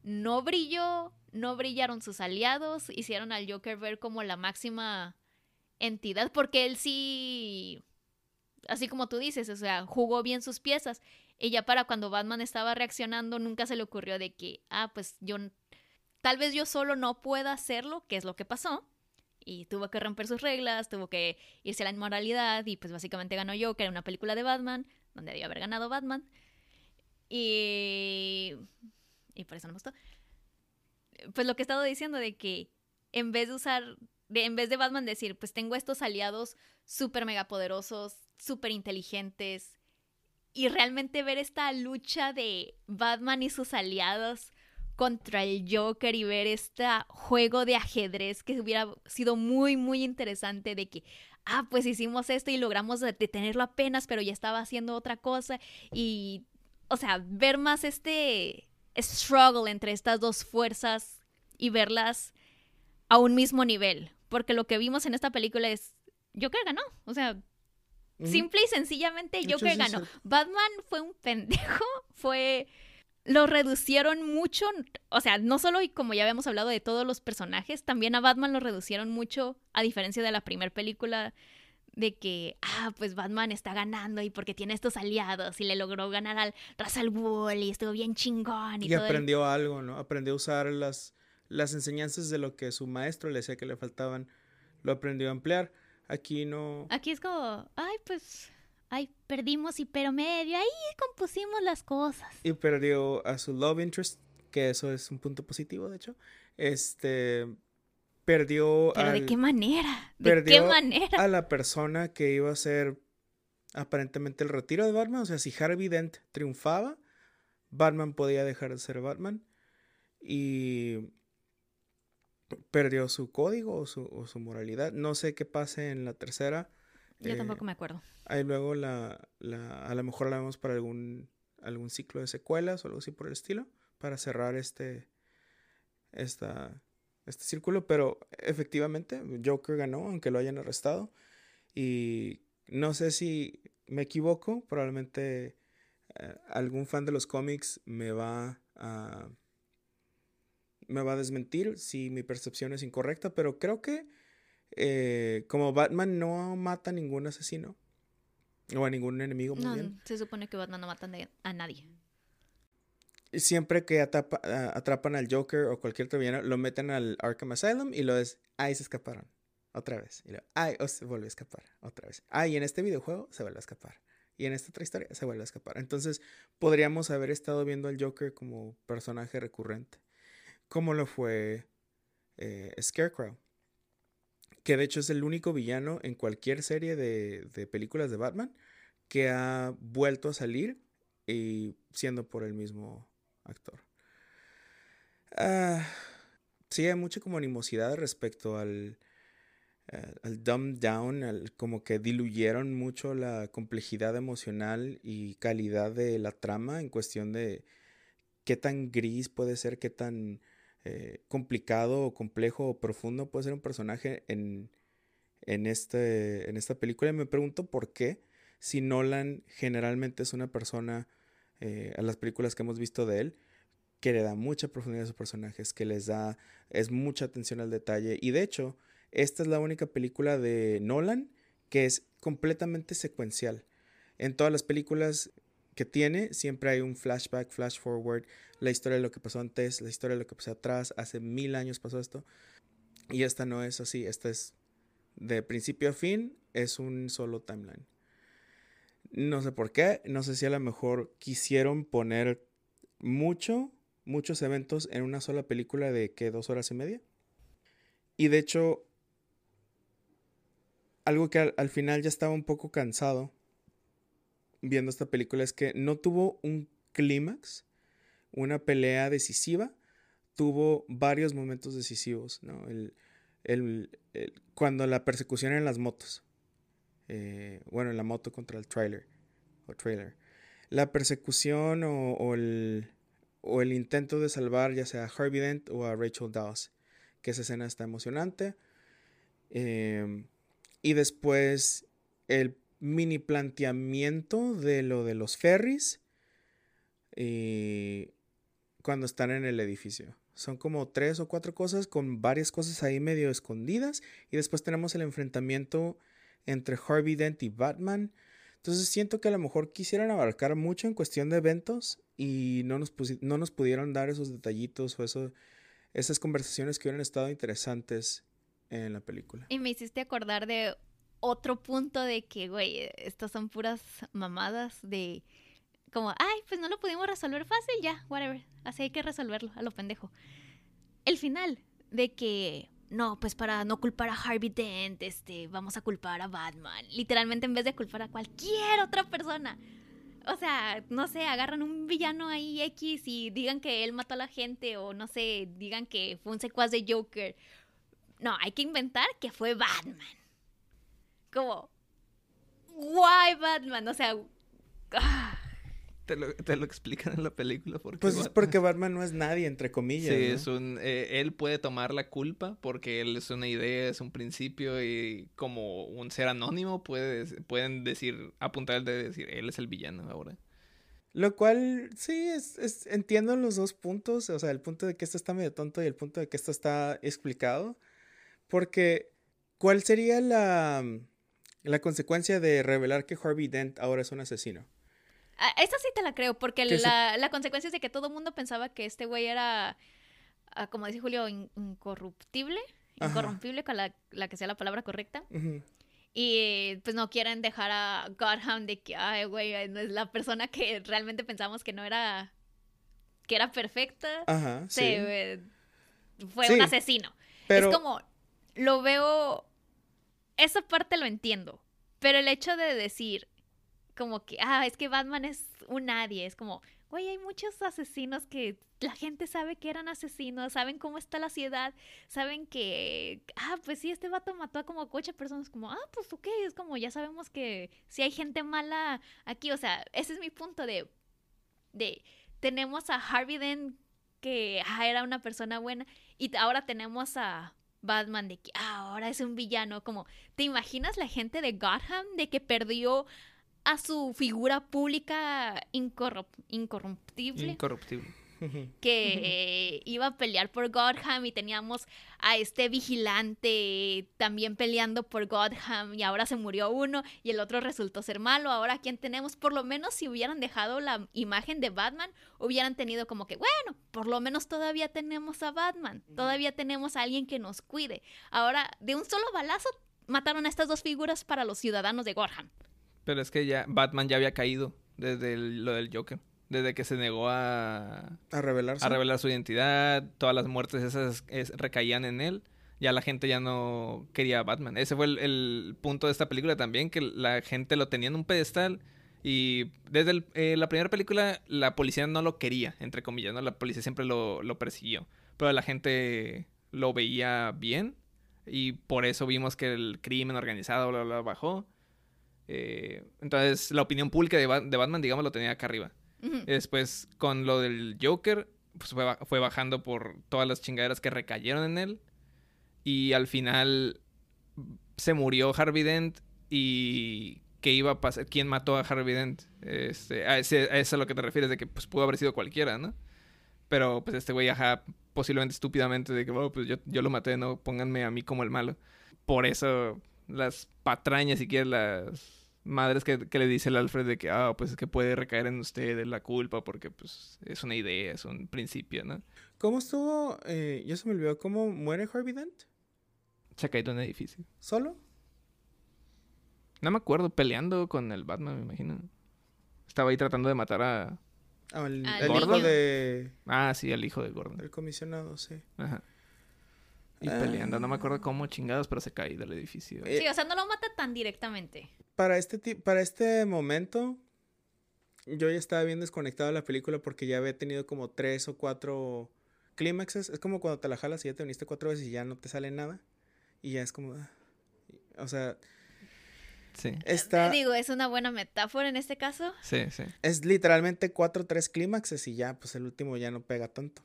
no brilló, no brillaron sus aliados, hicieron al Joker ver como la máxima entidad, porque él sí, así como tú dices, o sea, jugó bien sus piezas. Y ya para cuando Batman estaba reaccionando, nunca se le ocurrió de que, ah, pues yo, tal vez yo solo no pueda hacerlo, que es lo que pasó. Y tuvo que romper sus reglas, tuvo que irse a la inmoralidad y pues básicamente ganó Joker en una película de Batman, donde debió haber ganado Batman. Y... Y por eso no me gustó. Pues lo que he estado diciendo de que en vez de usar, en vez de Batman decir, pues tengo estos aliados súper mega poderosos, súper inteligentes, y realmente ver esta lucha de Batman y sus aliados contra el Joker y ver este juego de ajedrez que hubiera sido muy, muy interesante de que, ah, pues hicimos esto y logramos detenerlo apenas, pero ya estaba haciendo otra cosa y, o sea, ver más este struggle entre estas dos fuerzas y verlas a un mismo nivel, porque lo que vimos en esta película es Joker ganó, o sea, Simple y sencillamente Joker sí es ganó. Batman fue un pendejo, fue lo reducieron mucho, o sea, no solo y como ya habíamos hablado de todos los personajes, también a Batman lo reducieron mucho a diferencia de la primera película de que, ah, pues Batman está ganando y porque tiene estos aliados y le logró ganar al Ra's al Ghul y estuvo bien chingón y, Y todo el- aprendió algo, ¿no? Aprendió a usar las, las enseñanzas de lo que su maestro le decía que le faltaban. Lo aprendió a emplear. Aquí no... Aquí es como, ay, pues, ay, perdimos y pero medio, ahí compusimos las cosas. Y perdió a su love interest, que eso es un punto positivo, de hecho. Este... Perdió Pero ¿de qué manera? ¿De qué perdió manera? a la persona que iba a ser aparentemente el retiro de Batman. O sea, si Harvey Dent triunfaba, Batman podía dejar de ser Batman. Y perdió su código o su, o su moralidad. No sé qué pase en la tercera. Yo Eh, tampoco me acuerdo. Ahí luego la, la- a lo mejor la vemos para algún, algún ciclo de secuelas o algo así por el estilo. Para cerrar este, esta, este círculo. Pero efectivamente, Joker ganó, aunque lo hayan arrestado. Y no sé si me equivoco. Probablemente eh, algún fan de los cómics me va a. Me va a desmentir si mi percepción es incorrecta. Pero creo que eh, como Batman no mata a ningún asesino. O a ningún enemigo, No, bien. se supone que Batman no mata a nadie-. Siempre que atapa- atrapan al Joker o cualquier otro villano, lo meten al Arkham Asylum y lo es, ay, se escaparon. Otra vez. Y lo, ay, oh, se vuelve a escapar. Otra vez. Ay, y en este videojuego se vuelve a escapar. Y en esta otra historia se vuelve a escapar. Entonces, podríamos haber estado viendo al Joker como personaje recurrente. Como lo fue eh, Scarecrow. Que de hecho es el único villano en cualquier serie de, películas de Batman que ha vuelto a salir y siendo por el mismo actor. Ah, sí, hay mucha como animosidad respecto al, eh, al dumb down, al, como que diluyeron mucho la complejidad emocional y calidad de la trama en cuestión de qué tan gris puede ser, qué tan eh, complicado o complejo o profundo puede ser un personaje en, en, este, en esta película. Y me pregunto por qué, si Nolan generalmente es una persona, eh, a las películas que hemos visto de él, que le da mucha profundidad a sus personajes, que les da, es mucha atención al detalle. Y de hecho, esta es la única película de Nolan que es completamente secuencial. En todas las películas que tiene, siempre hay un flashback, flash forward, la historia de lo que pasó antes, la historia de lo que pasó atrás, hace mil años pasó esto. Y esta no es así, esta es de principio a fin, es un solo timeline. No sé por qué, no sé si a lo mejor quisieron poner mucho muchos eventos en una sola película de que dos horas y media. Y de hecho, algo que al, final ya estaba un poco cansado viendo esta película es que no tuvo un clímax, una pelea decisiva, tuvo varios momentos decisivos, ¿no? El, cuando la persecución en las motos, eh, bueno, en la moto contra el trailer, o trailer, la persecución o el, o el intento de salvar ya sea a Harvey Dent o a Rachel Dawes, que esa escena está emocionante. Em, y después el mini planteamiento de lo de los ferries y cuando están en el edificio. Son como tres o cuatro cosas con varias cosas ahí medio escondidas. Y después tenemos el enfrentamiento entre Harvey Dent y Batman. Entonces siento que a lo mejor quisieran abarcar mucho en cuestión de eventos y no nos, no nos pudieron dar esos detallitos o eso, esas conversaciones que hubieran estado interesantes en la película. Y me hiciste acordar de otro punto de que, güey, estas son puras mamadas de como, ay, pues no lo pudimos resolver fácil, ya, whatever, así hay que resolverlo, a lo pendejo. El final de que, no, pues para no culpar a Harvey Dent, este, vamos a culpar a Batman, literalmente en vez de culpar a cualquier otra persona o sea, no sé, agarran un villano ahí X y digan que él mató a la gente o no sé, digan que fue un secuaz de Joker. No, hay que inventar que fue Batman. Como, why Batman? O sea, ah. Te lo, explican en la película. Porque pues es porque Batman no es nadie, entre comillas. Sí, es un, eh, él puede tomar la culpa porque él es una idea, es un principio y como un ser anónimo puede, pueden decir, apuntar el de decir, él es el villano ahora. Lo cual, sí, es, entiendo los dos puntos, o sea, el punto de que esto está medio tonto y el punto de que esto está explicado, porque ¿cuál sería la, la consecuencia de revelar que Harvey Dent ahora es un asesino? Ah, esa sí te la creo, porque la, la, consecuencia es de que todo el mundo pensaba que este güey era, ah, como dice Julio, incorruptible, incorrompible, con la, que sea la palabra correcta. Y pues no quieren dejar a Godham de que, ay, güey, es la persona que realmente pensamos que no era, que era perfecta. Ajá, sí. Eh, fue un asesino. Pero... Es como, lo veo, esa parte lo entiendo, pero el hecho de decir, como que, ah, es que Batman es un nadie, es como, güey, hay muchos asesinos que la gente sabe que eran asesinos, saben cómo está la ciudad, saben que, ah, pues sí, este vato mató a como ocho personas, como, ah, pues ok, es como, ya sabemos que si hay gente mala aquí, o sea, ese es mi punto de, de, tenemos a Harvey Dent que ah, era una persona buena y ahora tenemos a Batman de que ah, ahora es un villano, como, ¿te imaginas la gente de Gotham de que perdió a su figura pública incorruptible. Incorruptible. Que iba a pelear por Godham y teníamos a este vigilante también peleando por Godham y ahora se murió uno y el otro resultó ser malo. Ahora, ¿quién tenemos? Por lo menos si hubieran dejado la imagen de Batman, hubieran tenido como que, bueno, por lo menos todavía tenemos a Batman, todavía tenemos a alguien que nos cuide. Ahora, de un solo balazo, mataron a estas dos figuras para los ciudadanos de Gorham. Pero es que ya Batman ya había caído desde lo del Joker. Desde que se negó a, A revelarse. a revelar su identidad, todas las muertes esas es- recaían en él. Ya la gente ya no quería a Batman. Ese fue el, el punto de esta película también, que la gente lo tenía en un pedestal. Y desde el- eh, la primera película, la policía no lo quería, entre comillas, ¿no? La policía siempre lo, lo persiguió. Pero la gente lo veía bien. Y por eso vimos que el crimen organizado bla, bla, bla, bajó. Eh, entonces, la opinión pública de, Ba- de Batman, digamos, lo tenía acá arriba. Después, con lo del Joker, pues fue, ba- fue bajando por todas las chingaderas que recayeron en él. Y al final se murió Harvey Dent. ¿Y qué iba a pasar? ¿Quién mató a Harvey Dent? Este, a eso a lo que te refieres, de que pues, pudo haber sido cualquiera, ¿no? Pero pues este güey, ajá, posiblemente estúpidamente, de que, "Oh, pues yo, yo lo maté, no pónganme a mí como el malo. Por eso las patrañas, si quieres, las madres que, que le dice el Alfred de que, ah, pues es que puede recaer en usted la culpa porque pues es una idea, es un principio, ¿no? ¿Cómo estuvo? Eh, ya se me olvidó. ¿Cómo muere Harvey Dent? Se ha caído en un edificio. ¿Solo? No me acuerdo, peleando con el Batman, me imagino. Estaba ahí tratando de matar a... Ah, el, Al el hijo de... Ah, sí, al hijo de Gordon. del comisionado, sí. Ajá. Y Ah. peleando, no me acuerdo cómo chingados, pero se cae del edificio. Eh, Sí, o sea, no lo mata tan directamente. Para este, ti- para este momento, yo ya estaba bien desconectado de la película porque ya había tenido como tres o cuatro clímaxes. Es como cuando te la jalas y ya te viniste cuatro veces y ya no te sale nada. Y ya es como... ah. O sea, Sí, está... Digo, es una buena metáfora en este caso. sí, sí. Es literalmente cuatro o tres clímaxes y ya, pues el último ya no pega tanto.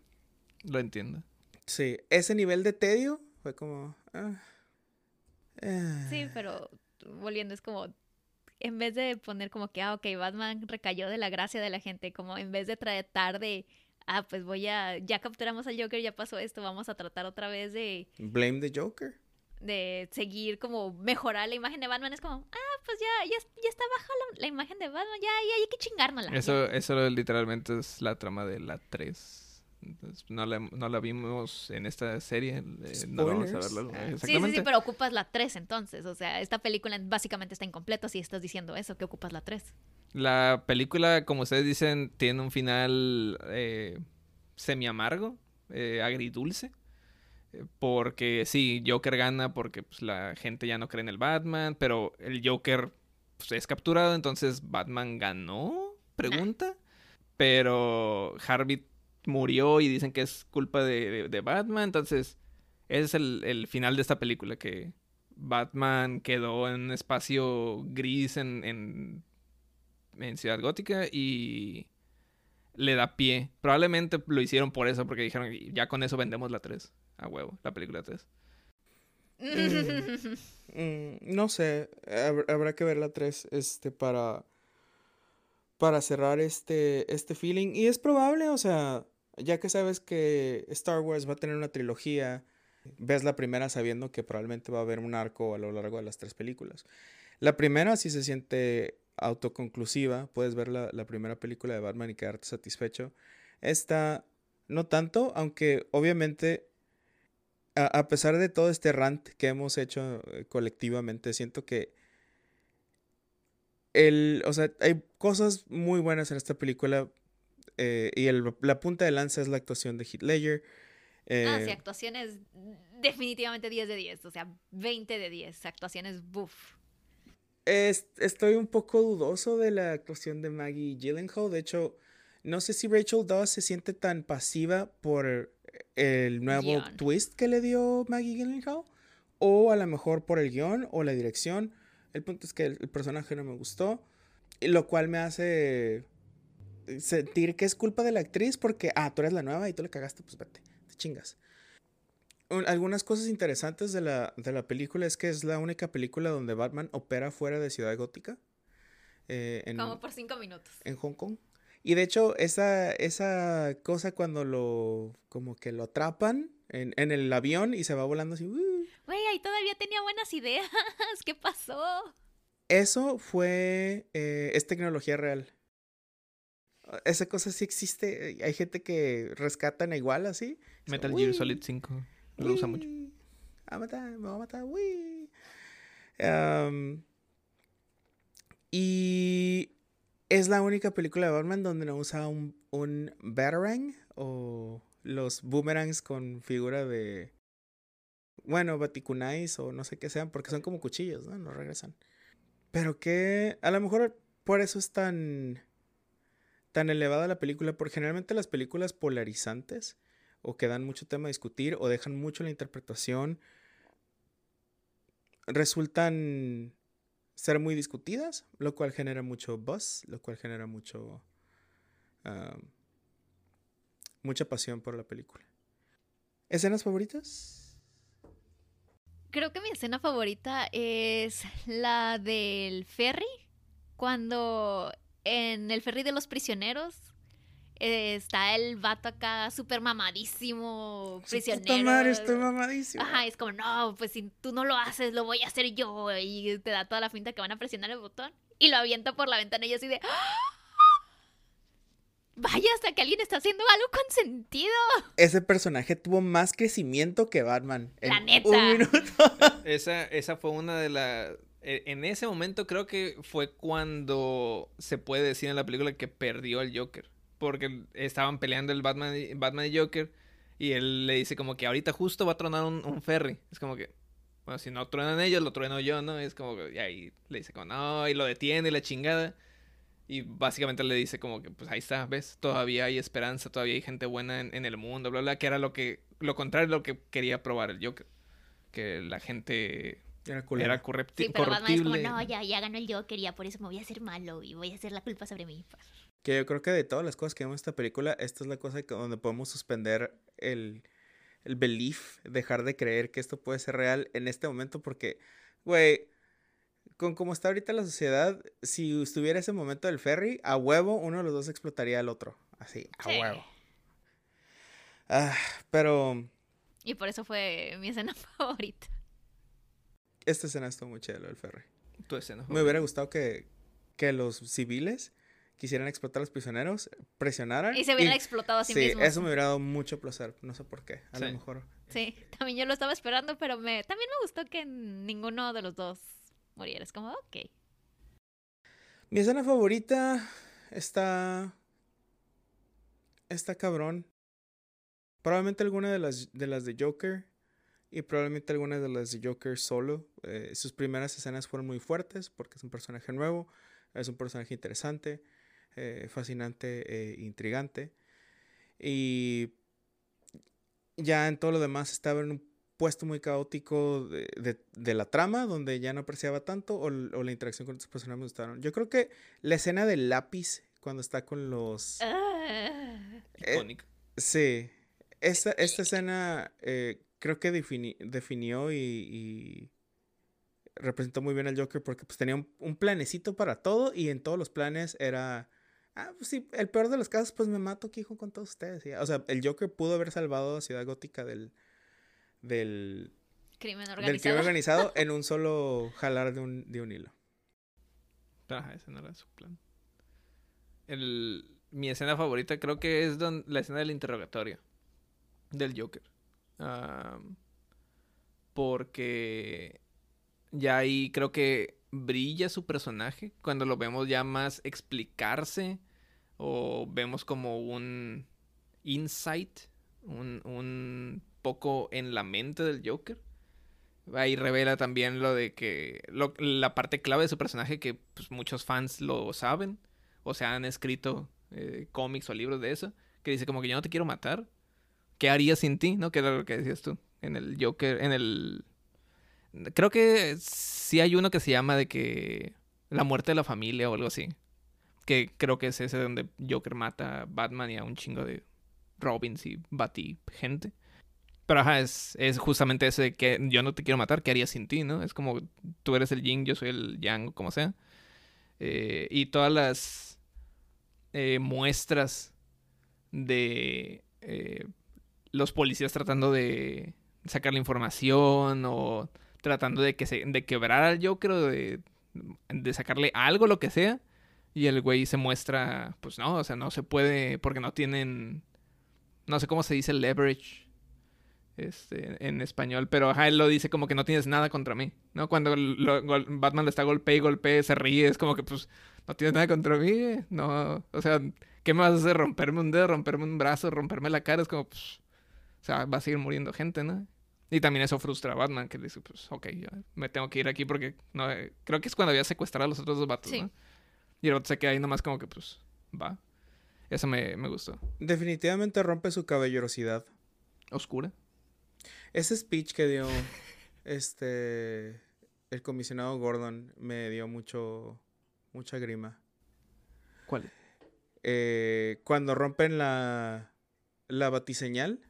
Lo entiendo. Sí, ese nivel de tedio fue como... ah, ah. Sí, pero volviendo, es como, en vez de poner como que, ah, ok, Batman recayó de la gracia de la gente, como en vez de tratar de, ah, pues voy a, ya capturamos al Joker, ya pasó esto, vamos a tratar otra vez de, Blame the Joker. de seguir como mejorar la imagen de Batman, es como, ah, pues ya, ya, ya está baja la, la imagen de Batman, ya, ya hay que chingárnosla. ya". Eso, eso literalmente es la trama de la 3. Entonces, no, la, no la vimos en esta serie. eh, no vamos a verlo. Ah. Sí, sí, sí, pero ocupas la 3 entonces. O sea, esta película básicamente está incompleta si estás diciendo eso, que ocupas la 3. La película, como ustedes dicen, tiene un final eh, semi amargo, eh, agridulce. Eh, Porque sí, Joker gana porque pues, la gente ya no cree en el Batman, pero el Joker pues, es capturado, entonces Batman ganó, pregunta. Pero Harvey murió y dicen que es culpa de, de- de Batman, entonces ese es el, el final de esta película, que Batman quedó en un espacio gris en, en en Ciudad Gótica y le da pie. Probablemente lo hicieron por eso, porque dijeron, ya con eso vendemos la 3. A huevo, la película 3. Mm, no sé, hab- habrá que ver la 3 este, para, para cerrar este, este feeling. Y es probable, o sea, ya que sabes que Star Wars va a tener una trilogía, ves la primera sabiendo que probablemente va a haber un arco a lo largo de las tres películas. La primera sí se siente autoconclusiva, puedes ver la, la primera película de Batman y quedarte satisfecho. Esta, no tanto, aunque obviamente a, a pesar de todo este rant que hemos hecho eh, colectivamente, siento que el, o sea, hay cosas muy buenas en esta película eh, y el- la punta de lanza es la actuación de Heath Ledger. ah, eh, sí, actuaciones definitivamente 10 de 10, o sea, 20 de 10, actuaciones buff. es- estoy un poco dudoso de la actuación de Maggie Gyllenhaal. De hecho, no sé si Rachel Dawes se siente tan pasiva por el nuevo Guión. twist que le dio Maggie Gyllenhaal. O a lo mejor por el guion o la dirección. El punto es que el, el personaje no me gustó. Lo cual me hace sentir que es culpa de la actriz porque, ah, tú eres la nueva y tú le cagaste, pues vete, te chingas. Un- algunas cosas interesantes de la, de la película es que es la única película donde Batman opera fuera de Ciudad Gótica. eh, en, Como por 5 minutos. en Hong Kong. Y de hecho, esa, esa cosa cuando lo, como que lo atrapan en, en el avión y se va volando así, ¡uh! Güey, ahí todavía tenía buenas ideas. ¿Qué pasó? eso fue, eh, es tecnología real. Esa cosa sí existe. Hay gente que rescatan igual así. Metal Uy, Gear Solid 5 lo usa mucho. A matar, me va a matar, uy. Y es la única película de Batman donde no usa un, un batarang o los boomerangs con figura de. Bueno, batikunais o no sé qué sean, porque son como cuchillos, ¿no? No regresan. Pero que a lo mejor por eso es tan. Tan elevada la película, porque generalmente las películas polarizantes o que dan mucho tema a discutir o dejan mucho la interpretación resultan ser muy discutidas, lo cual genera mucho buzz, lo cual genera mucho ah, mucha pasión por la película. ¿Escenas favoritas? Creo que mi escena favorita es la del ferry, cuando en el ferry de los prisioneros eh, está el vato acá súper mamadísimo, prisionero. madre, estoy mamadísimo. Ajá, es como, no, pues si tú no lo haces, lo voy a hacer yo. Y te da toda la finta que van a presionar el botón. Y lo avienta por la ventana y yo así de... ¡Ah! Vaya, hasta que alguien está haciendo algo con sentido. Ese personaje tuvo más crecimiento que Batman. La en neta. Un minuto. Esa, esa fue una de las... En ese momento creo que fue cuando se puede decir en la película que perdió al Joker. Porque estaban peleando el Batman y, Batman y Joker. Y él le dice como que ahorita justo va a tronar un, ferry. Es como que, bueno, si no truenan ellos, lo trueno yo, ¿no? Es como que, y ahí le dice como, no, y lo detiene y la chingada. Y básicamente le dice como que, pues ahí está, ¿ves? Todavía hay esperanza, todavía hay gente buena en, en el mundo, bla, bla, que era lo que, lo contrario de lo que quería probar el Joker. Que la gente Era era corrupti- Sí, pero Batman es como, corruptible. no, ya, ya ganó el Joker, ya por eso me voy a hacer malo y voy a hacer la culpa sobre mí. Que yo creo que de todas las cosas que vemos en esta película, esta es la cosa que- donde podemos suspender el, el belief, dejar de creer que esto puede ser real en este momento, porque, güey, con cómo está ahorita la sociedad, si estuviera ese momento del ferry, a huevo uno de los dos explotaría al otro. Así, a Sí. huevo. Ah, pero Y por eso fue mi escena favorita. Esta escena estuvo muy chida, lo del ferry. Tu escena Me hubiera gustado que, que los civiles quisieran explotar a los prisioneros, presionaran. Y se hubieran explotado a sí, Sí, mismos. eso me hubiera dado mucho placer. No sé por qué. A lo mejor. Sí, también yo lo estaba esperando, pero me también me gustó que ninguno de los dos muriera. Es como, ok. Mi escena favorita está. Está cabrón. Probablemente alguna de las de las de Joker. Y probablemente alguna de las de Joker solo. Eh, sus primeras escenas fueron muy fuertes porque es un personaje nuevo. Es un personaje interesante. eh, fascinante e intrigante. Y ya en todo lo demás estaba en un puesto muy caótico de, de- de la trama, donde ya no apreciaba tanto, o, la interacción con otros personajes me gustaron. Yo creo que la escena del lápiz, cuando está con los... Ah. eh, icónica. sí, esta, esta escena eh, creo que defini- definió y, y representó muy bien al Joker porque pues tenía un, un planecito para todo y en todos los planes era... Ah, pues sí, el peor de los casos, pues me mato aquí con todos ustedes. O sea, el Joker pudo haber salvado a Ciudad Gótica del, del, Crimen del organizado. crimen organizado en un solo jalar de un, de un hilo. Ajá, ese no era su plan. El, mi escena favorita creo que es don- la escena del interrogatorio del Joker. Porque ya ahí creo que brilla su personaje cuando lo vemos ya más explicarse o vemos como un insight, un, un poco en la mente del Joker. Ahí revela también lo de que lo- la parte clave de su personaje que pues, muchos fans lo saben o se han escrito eh, cómics o libros de eso que dice como que yo no te quiero matar ¿qué haría sin ti? ¿no? que era lo que decías tú en el Joker en el creo que sí hay uno que se llama de que la muerte de la familia o algo así que creo que es ese donde Joker mata a Batman y a un chingo de Robins y Bati gente pero ajá, es, es justamente ese de que yo no te quiero matar, ¿qué haría sin ti, no? Es como tú eres el yin, yo soy el yang, como sea. Eh, y todas las eh, muestras de eh, los policías tratando de sacar la información o tratando de que se, de quebrar al Joker o de, de sacarle algo, lo que sea. Y el güey se muestra, pues no, o sea, no se puede porque no tienen, no sé cómo se dice leverage este, en español, pero ajá, lo dice como que no tienes nada contra mí, ¿no? Cuando lo- Batman le está golpe y golpe, se ríe, es como que pues no tienes nada contra mí, no, o sea, ¿qué me vas a hacer? ¿Romperme un dedo, romperme un brazo, romperme la cara? Es como, pues, o sea, va a seguir muriendo gente, ¿no? Y también eso frustra a Batman, que dice, pues, ok, ya me tengo que ir aquí porque no, eh, creo que es cuando había secuestrado a los otros dos vatos, Sí. ¿no? Y el vato se queda ahí nomás como que, pues, va. Eso me, me gustó. Definitivamente rompe su caballerosidad. Oscura. Ese speech que dio este el comisionado Gordon me dio mucho mucha grima. ¿Cuál? Eh, cuando rompen la la batiseñal,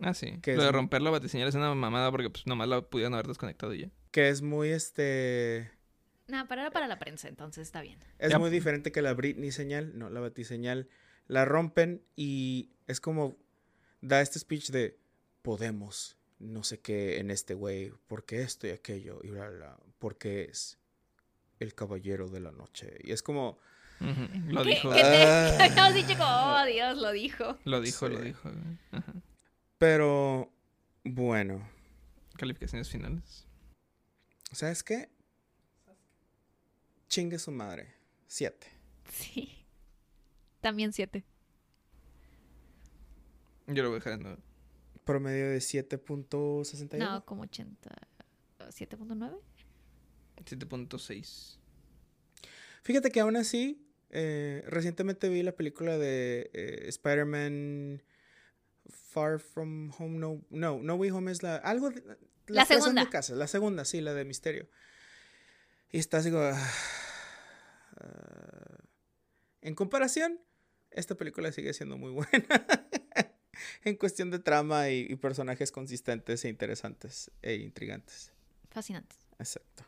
Ah, sí. Que Lo es de romper la batiseñal es una mamada porque, pues, nomás la pudieron haber desconectado y ya. que es muy este Nada, para, era para la prensa, entonces está bien. es Ya. muy diferente que la Britney señal, no, la batiseñal la rompen y es como da este speech de podemos no sé qué en este güey, porque esto y aquello y bla, bla, bla, porque es el caballero de la noche. Y es como Lo ¿Qué, dijo. ¿qué te Ah. habíamos dicho como, oh Dios, lo dijo? Lo dijo, lo dijo. Ajá. Pero bueno, Calificaciones finales. ¿sabes qué? Chingue su madre. Siete. Sí. También siete. Yo lo voy a dejar en nueve. Promedio de 7.61. No, como 80. ¿7.9? 7.6. Fíjate que aún así, eh, recientemente vi la película de eh, Spider-Man Far From Home. No, no, No Way Home es la. Algo. de- La segunda. de casa, la segunda, sí, la de Misterio. Y está así como. ah. en comparación, esta película sigue siendo muy buena. en cuestión de trama y, y personajes consistentes e interesantes e intrigantes. Fascinantes. Exacto.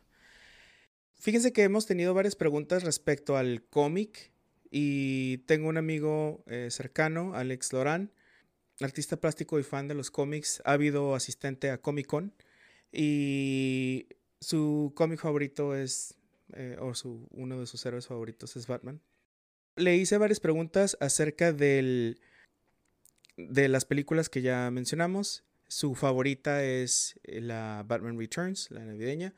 Fíjense que hemos tenido varias preguntas respecto al cómic y tengo un amigo eh, cercano, Alex Lorán, artista plástico y fan de los cómics, ha asistente a Comic Con y su cómic favorito es, eh, o su, uno de sus héroes favoritos es Batman. Le hice varias preguntas acerca del, de las películas que ya mencionamos. Su favorita es eh, la Batman Returns, la navideña.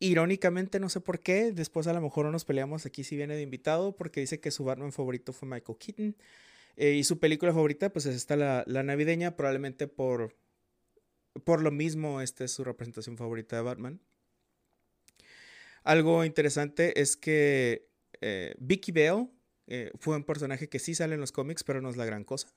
Irónicamente, no sé por qué, después a lo mejor no nos peleamos aquí si viene de invitado, porque dice que su Batman favorito fue Michael Keaton. Eh, y su película favorita, pues es esta, la, la navideña, probablemente por, por lo mismo, esta es su representación favorita de Batman. Algo interesante es que eh, Vicky Bale eh, fue un personaje que sí sale en los cómics, pero no es la gran cosa.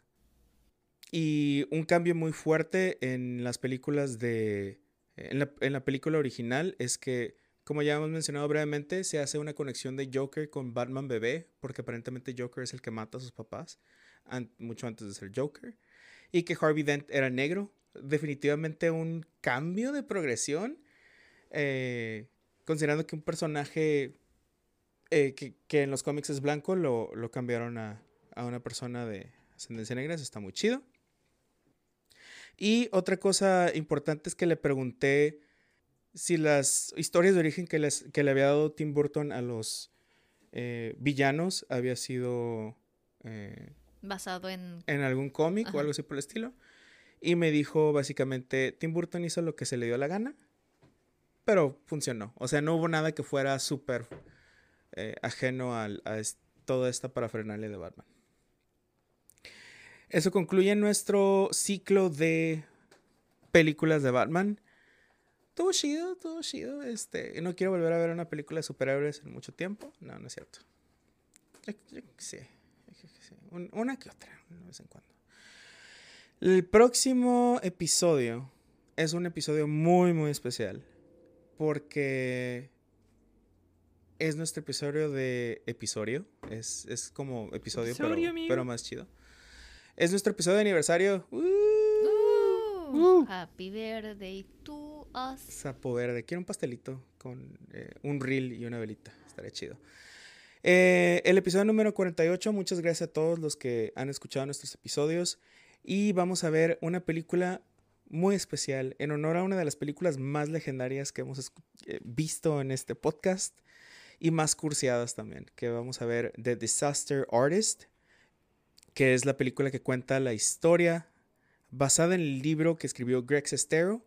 Y un cambio muy fuerte en las películas de... En la, en la película original es que, como ya hemos mencionado brevemente, se hace una conexión de Joker con Batman bebé, porque aparentemente Joker es el que mata a sus papás, mucho antes de ser Joker, y que Harvey Dent era negro. Definitivamente un cambio de progresión, eh, considerando que un personaje eh, que, que en los cómics es blanco, lo, lo cambiaron a, a una persona de ascendencia negra, eso está muy chido. Y otra cosa importante es que le pregunté si las historias de origen que, les, que le había dado Tim Burton a los eh, villanos había sido eh, Basado en. en algún cómic o algo así por el estilo. Y me dijo básicamente, Tim Burton hizo lo que se le dio la gana, pero funcionó. O sea, no hubo nada que fuera súper eh, ajeno al- a, es- toda esta parafernalia de Batman. Eso concluye nuestro ciclo de películas de Batman. Todo chido, todo chido. Este, no quiero volver a ver una película de superhéroes en mucho tiempo. No, no es cierto. Yo- yo yo un- una que otra, de vez en cuando. El próximo episodio es un episodio muy, muy especial. Porque es nuestro episodio de episodio. Es, es como episodio, pero, Episodio, amigo. pero más chido. Es nuestro episodio de aniversario. ¡Uh! Uh, Uh. Happy birthday to us. Sapo verde. Quiero un pastelito con eh, un reel y una velita. Estaría chido. Eh, el episodio número 48. Muchas gracias a todos los que han escuchado nuestros episodios. Y vamos a ver una película muy especial en honor a una de las películas más legendarias que hemos eh, visto en este podcast y más cursiadas también. Que vamos a ver The Disaster Artist, que es la película que cuenta la historia basada en el libro que escribió Greg Sestero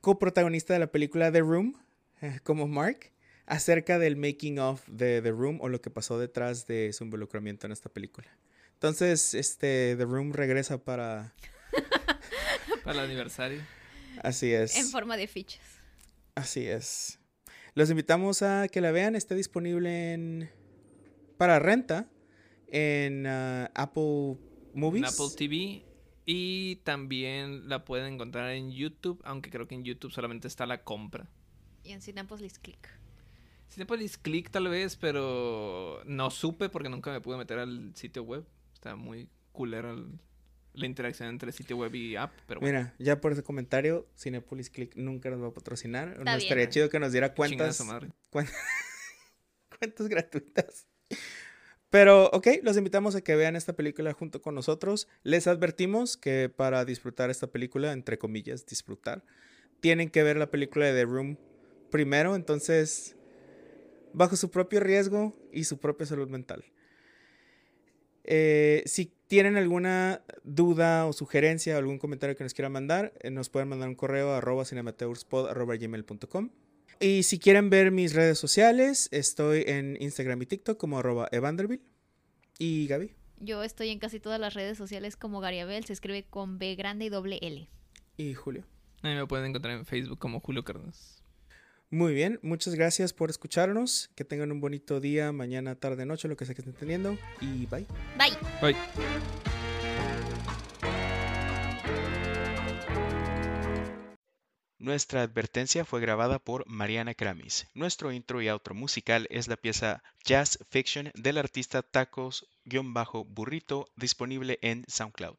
coprotagonista de la película The Room, eh, como Mark, acerca del making of de The Room o lo que pasó detrás de su involucramiento en esta película. Entonces, este, The Room regresa para... para el aniversario. Así es. En forma de fichas. Así es. Los invitamos a que la vean. Está disponible en... para renta en uh, Apple Movies. En Apple TV. Y también la pueden encontrar en YouTube, aunque creo que en YouTube solamente está la compra. Y en Cinepolis Click. Cinepolis Click tal vez, pero no supe porque nunca me pude meter al sitio web. Está muy culera la interacción entre sitio web y app. Pero Mira, ya por ese comentario, Cinepolis Click nunca nos va a patrocinar. no estaría chido que nos diera cuentas. cuentas gratuitas. Pero, ok, los invitamos a que vean esta película junto con nosotros. Les advertimos que para disfrutar esta película, entre comillas, disfrutar, tienen que ver la película de The Room primero, entonces, bajo su propio riesgo y su propia salud mental. Eh, si tienen alguna duda o sugerencia o algún comentario que nos quieran mandar, eh, nos pueden mandar un correo a arroba cinemateurspod.gmail.com. Y si quieren ver mis redes sociales, estoy en Instagram y TikTok como arroba evanderville. ¿Y Gaby? Yo estoy en casi todas las redes sociales como Gariabel, se escribe con B grande y doble L. ¿Y Julio? A mí me pueden encontrar en Facebook como Julio Cardenas. Muy bien, muchas gracias por escucharnos. Que tengan un bonito día, mañana, tarde, noche, lo que sea que estén teniendo. Y bye. Bye. Bye. Nuestra advertencia fue grabada por Mariana Kramis. Nuestro intro y outro musical es la pieza Jazz Fiction del artista Tacos-Burrito disponible en SoundCloud.